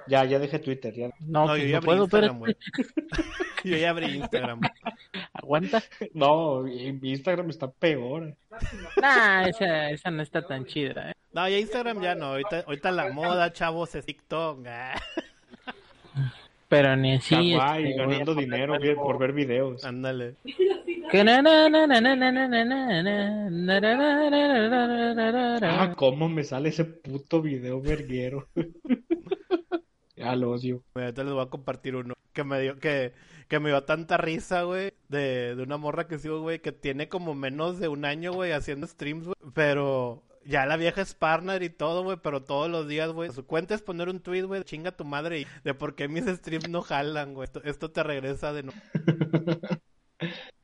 Ya, ya dejé Twitter. Ya. No, No, yo ya no abrí puedo, pero Instagram, güey. yo ya abrí Instagram. aguanta. No, mi Instagram está peor. Nah, esa, esa no está tan chida, ¿eh? No, ya Instagram ya no. Ahorita, ahorita la moda, chavos, es TikTok. Pero ni así. Kawaii, este, ganando dinero por ver videos. Ándale. Ah, cómo me sale ese puto video verguero ya lo odio. Mira, Ahorita les voy a compartir uno que me dio, que, que me dio tanta risa, güey, de, de una morra que sigo, güey, que tiene como menos de un año, güey, haciendo streams, güey, pero ya la vieja es partner y todo, güey, pero todos los días, güey, su cuenta es poner un tweet, güey, chinga tu madre y de por qué mis streams no jalan, güey, esto, esto te regresa de nuevo.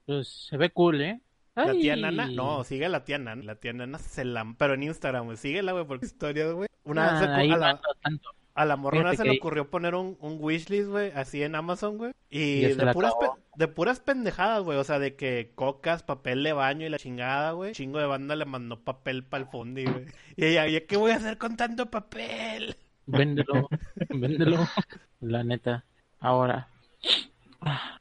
Pues se ve cool, ¿eh? La tía. Nana, no, sigue a la tía Nana, la tía Nana se la, pero en Instagram, güey, síguela, güey, porque historias, güey, una vez se- ahí a no la- tanto. A la morrona Fíjate se le ocurrió poner un, un wishlist, güey, así en Amazon, güey. Y se de puras, pe- de puras pendejadas, güey. O sea, de que cocas, papel de baño y la chingada, güey. Chingo de banda le mandó papel para el fondi, güey. Y ella, ¿y qué voy a hacer con tanto papel? Véndelo, véndelo. La neta. Ahora,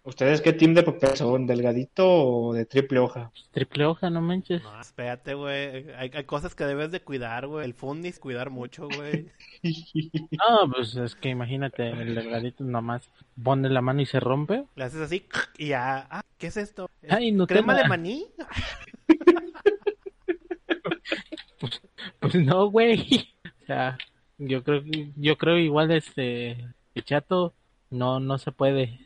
¿Ustedes qué team de papel son? ¿Delgadito o de triple hoja? triple hoja, no manches. No, espérate, güey. Hay, hay cosas que debes de cuidar, güey. El fondi es cuidar mucho, güey. No, pues es que imagínate, el delgadito nomás pone la mano y se rompe. Le haces así y ya. Ah, ¿qué es esto? ¿Es Ay, ¿Crema de maní? Pues no, güey. O sea, yo creo yo creo igual este el chato no no se puede.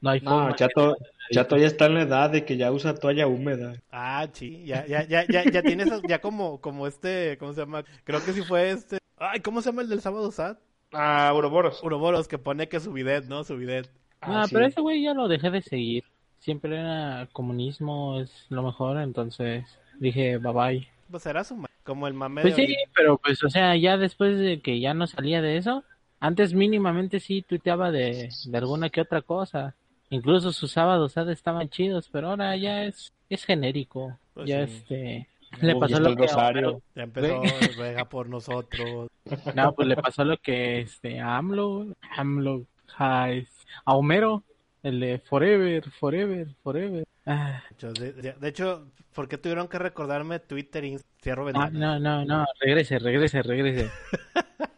No hay No, forma. Chato, Chato ya está en la edad de que ya usa toalla húmeda. Ah, sí, ya, ya, ya, ya, ya tienes, ya como, como este, ¿cómo se llama? Creo que sí fue este. Ay, ¿cómo se llama el del sábado sad? Ah, Ouroboros. Uroboros, que pone que su bidet, ¿no? Su bidet. No, Ah, sí. pero ese güey ya lo dejé de seguir. Siempre era comunismo es lo mejor, entonces dije bye bye. Pues era su como el mame Pues de sí, pero pues o sea, ya después de que ya no salía de eso, antes mínimamente sí tuiteaba de, de alguna que otra cosa. Incluso sus sábados ¿sabes? estaban chidos, pero ahora ya es, es genérico. Pues ya sí. este... Le Uy, pasó lo que Rosario. Ya empezó, por nosotros. No, pues le pasó lo que este a AMLO, AMLO, a Homero, el de Forever, Forever, Forever. Ah, de, de- de hecho, ¿por qué tuvieron que recordarme Twitter y Cierro ah, no, no, no, regrese, regrese, regrese.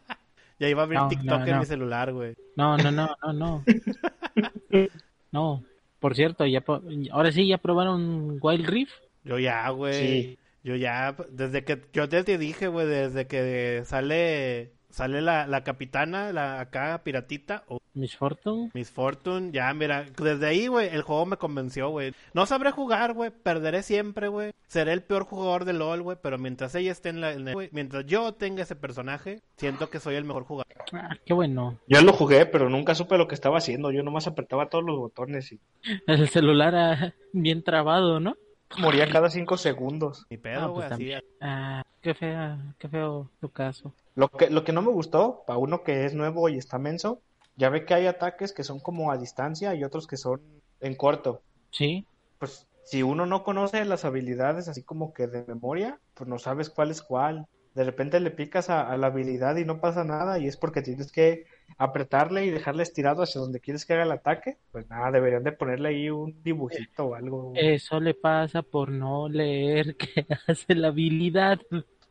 Ya iba a abrir No, TikTok no, en no. mi celular, güey. No, no, no, no, no. No, por cierto, ya ahora sí ya probaron Wild Rift. Yo ya, güey. Sí. Yo ya, desde que, yo te, te dije, güey, desde que sale, sale la, la capitana, la acá piratita, o Miss Fortune. Miss Fortune, ya, mira, desde ahí, güey, el juego me convenció, güey. No sabré jugar, güey, perderé siempre, güey. Seré el peor jugador de LOL, güey, pero mientras ella esté en la, en el- mientras yo tenga ese personaje, siento que soy el mejor jugador. Ah, qué bueno. Yo lo jugué, pero nunca supe lo que estaba haciendo. Yo nomás apretaba todos los botones y El celular ah, bien trabado, ¿no? moría cada cinco segundos. Ni Ah, pedo, güey, pues así. Ah, qué fea, qué feo tu caso. Lo que, lo que no me gustó, para uno que es nuevo y está menso, ya ve que hay ataques que son como a distancia y otros que son en corto. Sí, Pues si uno no conoce las habilidades así como que de memoria, pues no sabes cuál es cuál. De repente le picas a, a la habilidad y no pasa nada y es porque tienes que apretarle y dejarle estirado hacia donde quieres que haga el ataque. Pues nada, deberían de ponerle ahí un dibujito o algo. eso le pasa por no leer qué hace la habilidad.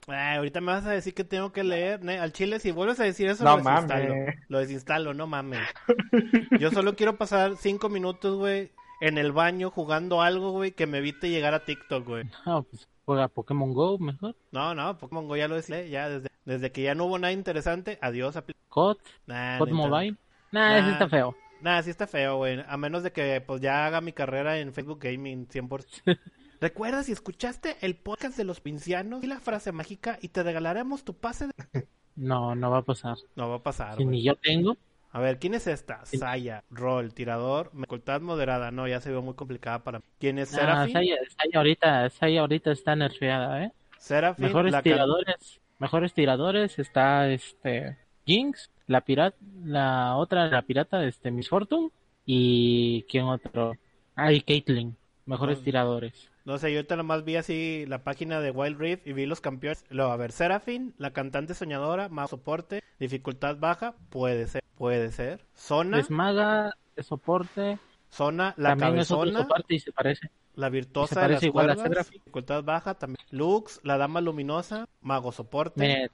Ah, ahorita me vas a decir que tengo que leer, ne? Al chile, si vuelves a decir eso, No lo desinstalo. mames. Lo desinstalo, no mames. Yo solo quiero pasar cinco minutos, güey, en el baño jugando algo, güey, que me evite llegar a TikTok, güey. No, pues juega Pokémon Go mejor. No, no, Pokémon Go ya lo decía, ya desde, desde que ya no hubo nada interesante, adiós. apli- COD, Nah, COD. Mobile. Nah, ese Nah. está feo. Nah, sí está feo, güey. A menos de que pues ya haga mi carrera en Facebook Gaming 100%. Recuerda si escuchaste el podcast de los pincianos y la frase mágica y te regalaremos tu pase de... No, no va a pasar. No va a pasar, Si ni yo tengo. A ver, ¿quién es esta? Saya, rol, tirador, dificultad moderada. No, ya se ve muy complicada para mí. ¿Quién es Ah, Serafin? Saya, Saya ahorita, Saya ahorita está nerfeada, ¿eh? Serafin, Mejores la tiradores, mejores tiradores está este Jinx, la pirata, la otra la pirata este Miss Fortune y quién otro? Ah, y Caitlyn, mejores Ah. tiradores. No sé, yo ahorita nomás vi así la página de Wild Rift y vi los campeones. Luego, a ver, Serafin, la cantante soñadora, más soporte, dificultad baja, puede ser, puede ser. Zona, Es maga, es soporte, Zona, la también es otro cabezona, soporte y se parece. la virtuosa se de las igual cuerdas, dificultad baja también. Lux, la dama luminosa, mago soporte.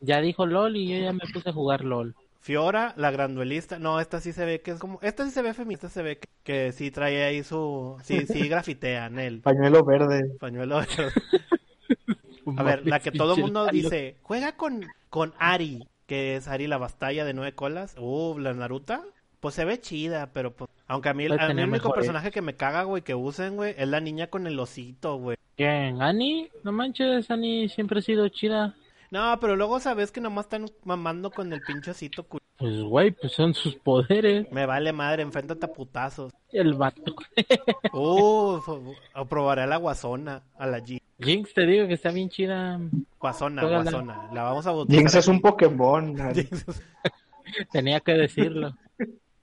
Ya dijo LOL y yo ya me puse a jugar LOL. Fiora, la granduelista. No, esta sí se ve que es como. Esta sí se ve feminista, se ve que, que sí trae ahí su. Sí, sí grafitean el Pañuelo verde. pañuelo. A ver, la que todo el mundo dice: juega con, con Ari, que es Ari la bastalla de nueve colas. Uh, la Naruta. Pues se ve chida, pero pues. Aunque a mí, a mí el único personaje que me caga, güey, que usen, güey, es la niña con el osito, güey. ¿Quién? ¿Ani? No manches, Ani siempre ha sido chida. No, pero luego sabes que nomás están mamando con el pinche osito. cu- Pues güey, pues son sus poderes. Me vale madre, enfréntate a putazos. El vato. Uh, probaré a la guasona, a la G. Jinx, te digo que está bien chida. Guasona, Juégala. guasona. La vamos a bautizar. Jinx es un. Pokémon. Tenía que decirlo.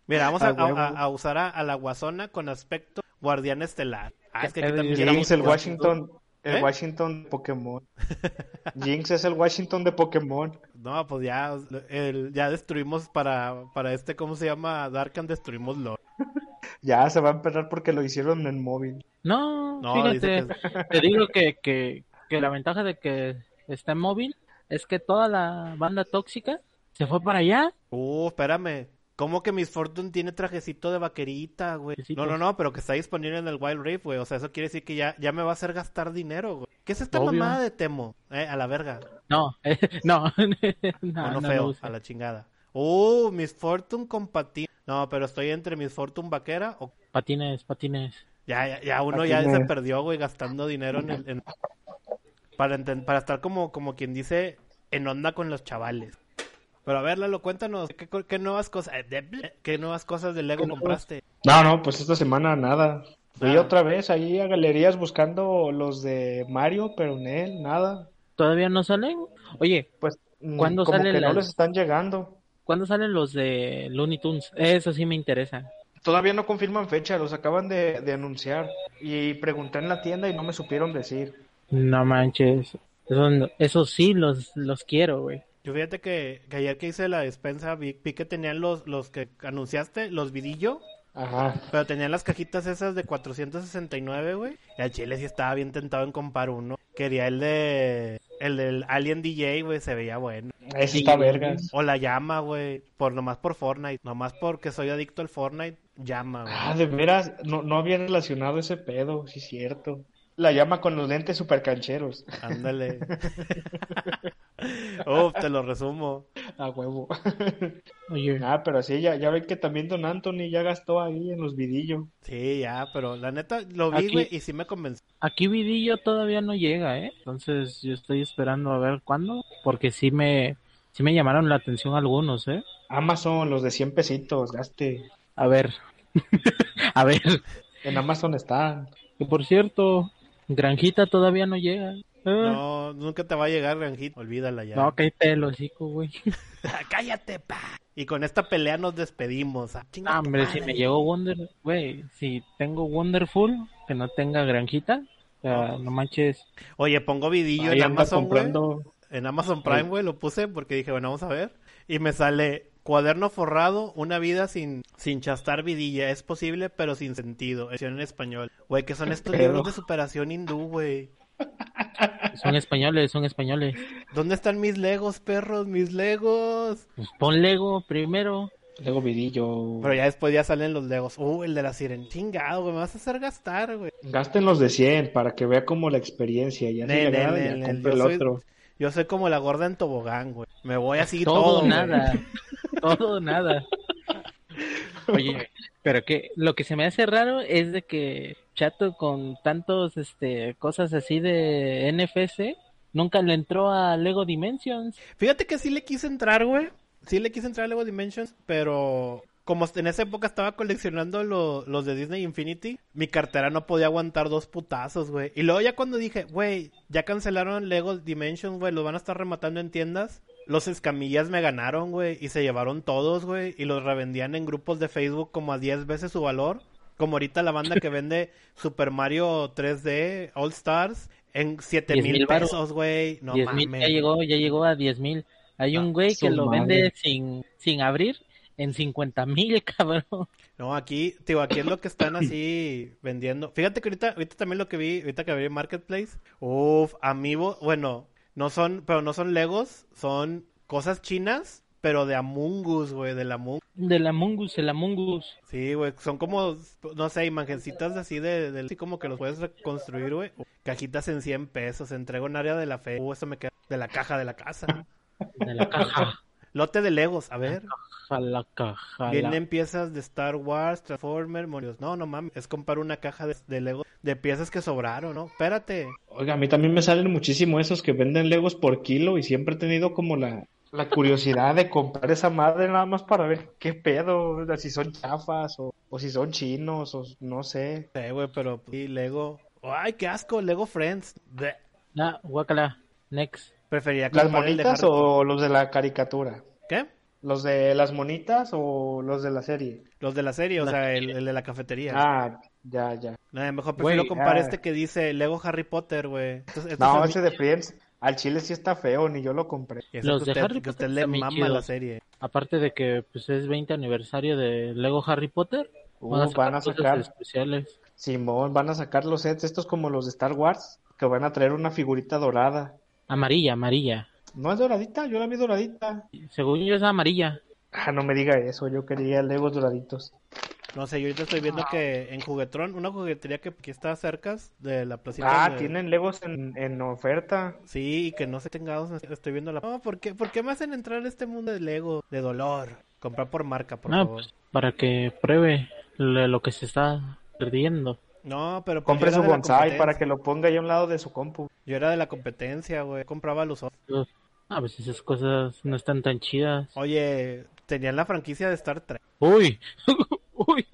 Mira, vamos a, A huevo. a- a usar a, a la guasona con aspecto guardián estelar. Ah, es que aquí también Jinx, Jinx, el Washington. El ¿Eh? Washington de Pokémon. Jinx es el Washington de Pokémon. No, pues ya, el- ya destruimos para, para este, ¿cómo se llama? Darkan, destruimos LOL. Ya se va a empezar porque lo hicieron en móvil. No, No, fíjate, te digo que, que, que la ventaja de que está en móvil es que toda la banda tóxica se fue para allá. Uh, espérame. ¿Cómo que Miss Fortune tiene trajecito de vaquerita, güey? No, no, no, pero que está disponible en el Wild Rift, güey. O sea, eso quiere decir que ya, ya me va a hacer gastar dinero, güey. ¿Qué es esta Obvio. mamada de Temo? Eh, a la verga. No, no, no, no, no feo, usa. a la chingada. Uh, Miss Fortune con patín. No, pero estoy entre Miss Fortune vaquera o... Patines, patines. Ya, ya, ya uno ya Patines. se perdió, güey, gastando dinero en el... en- Para, para estar como, como quien dice, en onda con los chavales. Pero a ver, Lalo, cuéntanos, ¿qué, qué nuevas cosas... eh, de- ¿Qué nuevas cosas de Lego compraste? No, no, pues esta semana nada. Fui Ah. otra vez ahí a galerías buscando los de Mario, pero en él, nada. ¿Todavía no salen? Oye, Pues mm, ¿Cuándo como salen que no les están llegando. ¿cuándo salen los de Looney Tunes? Eso sí me interesa. Todavía no confirman fecha, los acaban de, de anunciar. Y pregunté en la tienda y no me supieron decir. No manches. Eso, no- eso sí los, los quiero, güey. Yo fíjate que, que ayer que hice la despensa vi, vi que tenían los, los que anunciaste, los vidillo, Ajá. pero tenían las cajitas esas de 469, güey. Y al chile sí estaba bien tentado en comprar uno. Quería el de... El del Alien DJ, güey, se veía bueno. Ese está vergas. O la llama, güey, por nomás por Fortnite. Nomás porque soy adicto al Fortnite, llama, güey. Ah, de veras, no, no había relacionado ese pedo, sí es cierto. La llama con los lentes super cancheros. Ándale. Uf, te lo resumo. A huevo. Oye, Ah, pero sí, ya, ya ven que también Don Anthony ya gastó ahí en los vidillos. Sí, ya, pero la neta lo vi, güey, y sí me convenció. aquí Vidillo todavía no llega, ¿eh? Entonces yo estoy esperando a ver cuándo, porque sí me, sí me llamaron la atención algunos, ¿eh? Amazon, los de 100 pesitos, gaste. A ver, a ver, En Amazon están. que por cierto, Granjita todavía no llega. Eh, No, nunca te va a llegar, Granjito. Olvídala ya. no, cállate el hocico, güey. Cállate, pa. Y con esta pelea nos despedimos. ah. Ah, hombre, si me llegó Wonder, güey, si tengo Wonderful, que no tenga Granjita, o sea, no manches. Oye, pongo vidillo Ahí en Amazon, comprando. En Amazon Prime, güey, lo puse porque dije, bueno, vamos a ver. Y me sale cuaderno forrado, una vida sin, sin chastar vidilla. Es posible, pero sin sentido. Edición en español. Güey, que son estos libros de superación hindú, güey. Son españoles, son españoles. ¿Dónde están mis legos, perros? Mis legos. Pues pon Lego primero. Luego vidillo. Pero ya después ya salen los legos. Uh, el de la siren. Chingado, güey. Me vas a hacer gastar, güey. Gasten los de 100 para que vea como la experiencia. Ya yo el soy- otro. Yo soy como la gorda en tobogán, güey. Me voy así todo, todo, güey. nada. todo nada. Oye, pero que lo que se me hace raro es de que Chato con tantos este cosas así de NFC nunca le entró a Lego Dimensions. Fíjate que sí le quise entrar, güey. Sí le quise entrar a Lego Dimensions, pero como en esa época estaba coleccionando lo- los de Disney Infinity, mi cartera no podía aguantar dos putazos, güey. Y luego ya cuando dije, güey, ya cancelaron Lego Dimensions, güey, los van a estar rematando en tiendas. Los escamillas me ganaron, güey, y se llevaron todos, güey, y los revendían en grupos de Facebook como a 10 veces su valor. Como ahorita la banda que vende Super Mario 3D All Stars en 7 10,000 mil pesos, güey. No 10,000 mames. ya llegó, ya llegó a 10.000. Hay un Ah, güey que lo madre. vende sin sin abrir en 50.000, cabrón. No, aquí, tío, aquí es lo que están así vendiendo. Fíjate que ahorita, ahorita también lo que vi, ahorita que abrí Marketplace, uff, amiibo, bueno, no son, pero no son Legos, son cosas chinas, pero de Among Us, güey, de la Among Del Among Us, el Among Us. Sí, güey, son como, no sé, imagencitas así de, de- así como que los puedes reconstruir, güey. Cajitas en 100 pesos, entrego en área de la fe. Uh, eso me queda de la caja de la casa. De la caja. Lote de Legos, a ver. A la caja. la- Vienen piezas de Star Wars, Transformers, Morios. No, no mames, es comprar una caja de, de Lego de piezas que sobraron, ¿no? Espérate. Oiga, a mí también me salen muchísimo esos que venden Legos por kilo y siempre he tenido como la, la curiosidad de comprar esa madre nada más para ver qué pedo, si son chafas o, o si son chinos o no sé. Sí, güey, pero pues, sí, Lego. Ay, qué asco, Lego Friends. Bleh. Ah, guácala. Next. Preferiría ¿Las comprar el de monitas o los de la caricatura? ¿Qué? ¿Los de las monitas o los de la serie? Los de la serie, o La sea, el, el de la cafetería. Ah, ya, ya. Nah, mejor prefiero Güey, comprar ah. este que dice Lego Harry Potter, güey. Estos No, ese de Friends, al chile sí está feo, ni yo lo compré. Los de usted, Harry que usted Potter le mama la serie. Aparte de que pues es 20 aniversario de Lego Harry Potter, Uh, van a sacar, van a sacar, especiales. Simón, van a sacar los sets estos como los de Star Wars, que van a traer una figurita dorada. Amarilla, amarilla. No es doradita, yo la vi doradita. Según yo es amarilla. Ah, no me diga eso, yo quería Legos doraditos. No sé, yo ahorita estoy viendo que en Juguetrón, una juguetería que aquí está cerca de la placita. Ah, de- tienen Legos en, en oferta. Sí, y que no sé tengados, estoy viendo la... No, ¿por qué, ¿por qué me hacen entrar a este mundo de Lego? De dolor. Comprar por marca, por Ah, favor. pues, para que pruebe lo que se está perdiendo. No, pero pues, Compre su bonsai para que lo ponga ahí a un lado de su compu. Yo era de la competencia, güey. Compraba los otros. Ah, pues esas cosas no están tan chidas. Oye, tenían la franquicia de Star Trek. Uy, uy.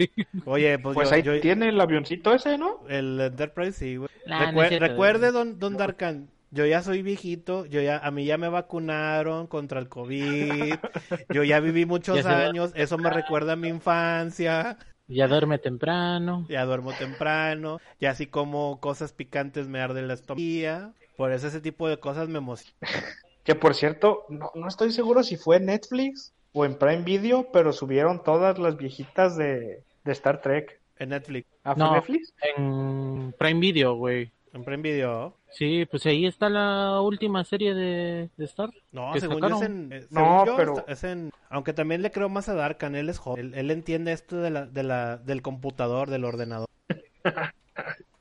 Oye, pues, Pues yo, ahí yo- tiene el avioncito ese, ¿no? el Enterprise sí, güey. Nah, no Recue- es cierto. recuerde, don, don Darkan, yo ya soy viejito, yo ya, a mí ya me vacunaron contra el COVID, yo ya viví muchos años, eso me recuerda a mi infancia. Ya duerme temprano. Ya duermo temprano. Y así como cosas picantes me arde la estomía. Por eso ese tipo de cosas me emocionan. Que por cierto, no, no estoy seguro si fue en Netflix o en Prime Video, pero subieron todas las viejitas de, de Star Trek. En Netflix. ¿A No. Netflix? En Prime Video, güey. En Prime Video. Sí, pues ahí está la última serie de, de Star. No, que según yo sacaron. es en... eh, No, según yo pero- es en... Aunque también le creo más a Darkan, él es joven. Él, él entiende esto de la, de la, del computador, del ordenador.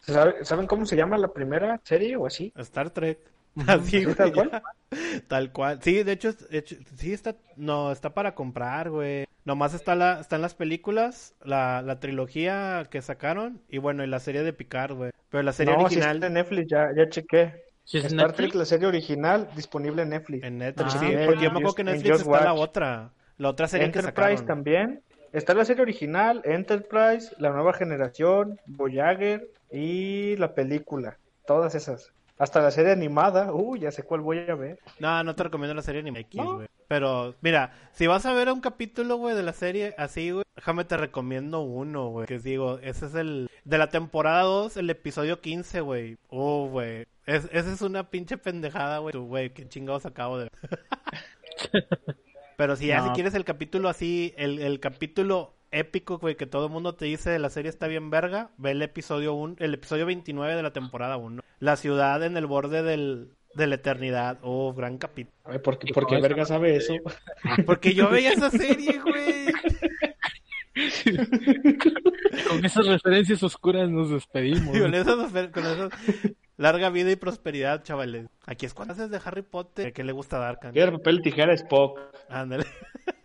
¿Sabe- ¿Saben cómo se llama la primera serie o así? Star Trek. Así, ¿Sí, tal güey, cual? Tal cual. Sí, de hecho, de hecho, sí está, no, está para comprar, güey. Nomás está la, están las películas, la, la trilogía que sacaron y bueno, y la serie de Picard, güey. Pero la serie no, original sí está en Netflix, ya, ya chequé. ¿Sí es Star Netflix? Trek, la serie original, disponible en Netflix. en Netflix, Ah, sí, en porque yo me acuerdo que en Netflix está la Watch. otra, la otra serie que Enterprise sacaron. también. Está la serie original, Enterprise, la nueva generación, Voyager y la película. Todas esas. Hasta la serie animada. Uy, ya sé cuál voy a ver. No, no te recomiendo la serie ni X, ¿No? güey. Pero, mira, si vas a ver un capítulo, güey, de la serie así, güey, déjame te recomiendo uno, güey. Que digo, ese es el de la temporada 2, el episodio 15, güey. Oh, güey. Es, esa es una pinche pendejada, güey. Tú, Güey, qué chingados acabo de ver. Pero si ya No. si quieres el capítulo así, el, el capítulo épico, güey, que todo el mundo te dice la serie está bien verga, ve el episodio un, el episodio 29 de la temporada 1. La ciudad en el borde del, de la eternidad. Oh, gran capítulo. A ver, ¿por qué, por qué verga sabe eso? Porque yo veía esa serie, güey. Con esas referencias oscuras nos despedimos. Con eso, con eso, larga vida y prosperidad, chavales. Aquí es cuando haces de Harry Potter. ¿Qué le gusta a Darkan? Piedra, papel, tijera, Spock. Ándale.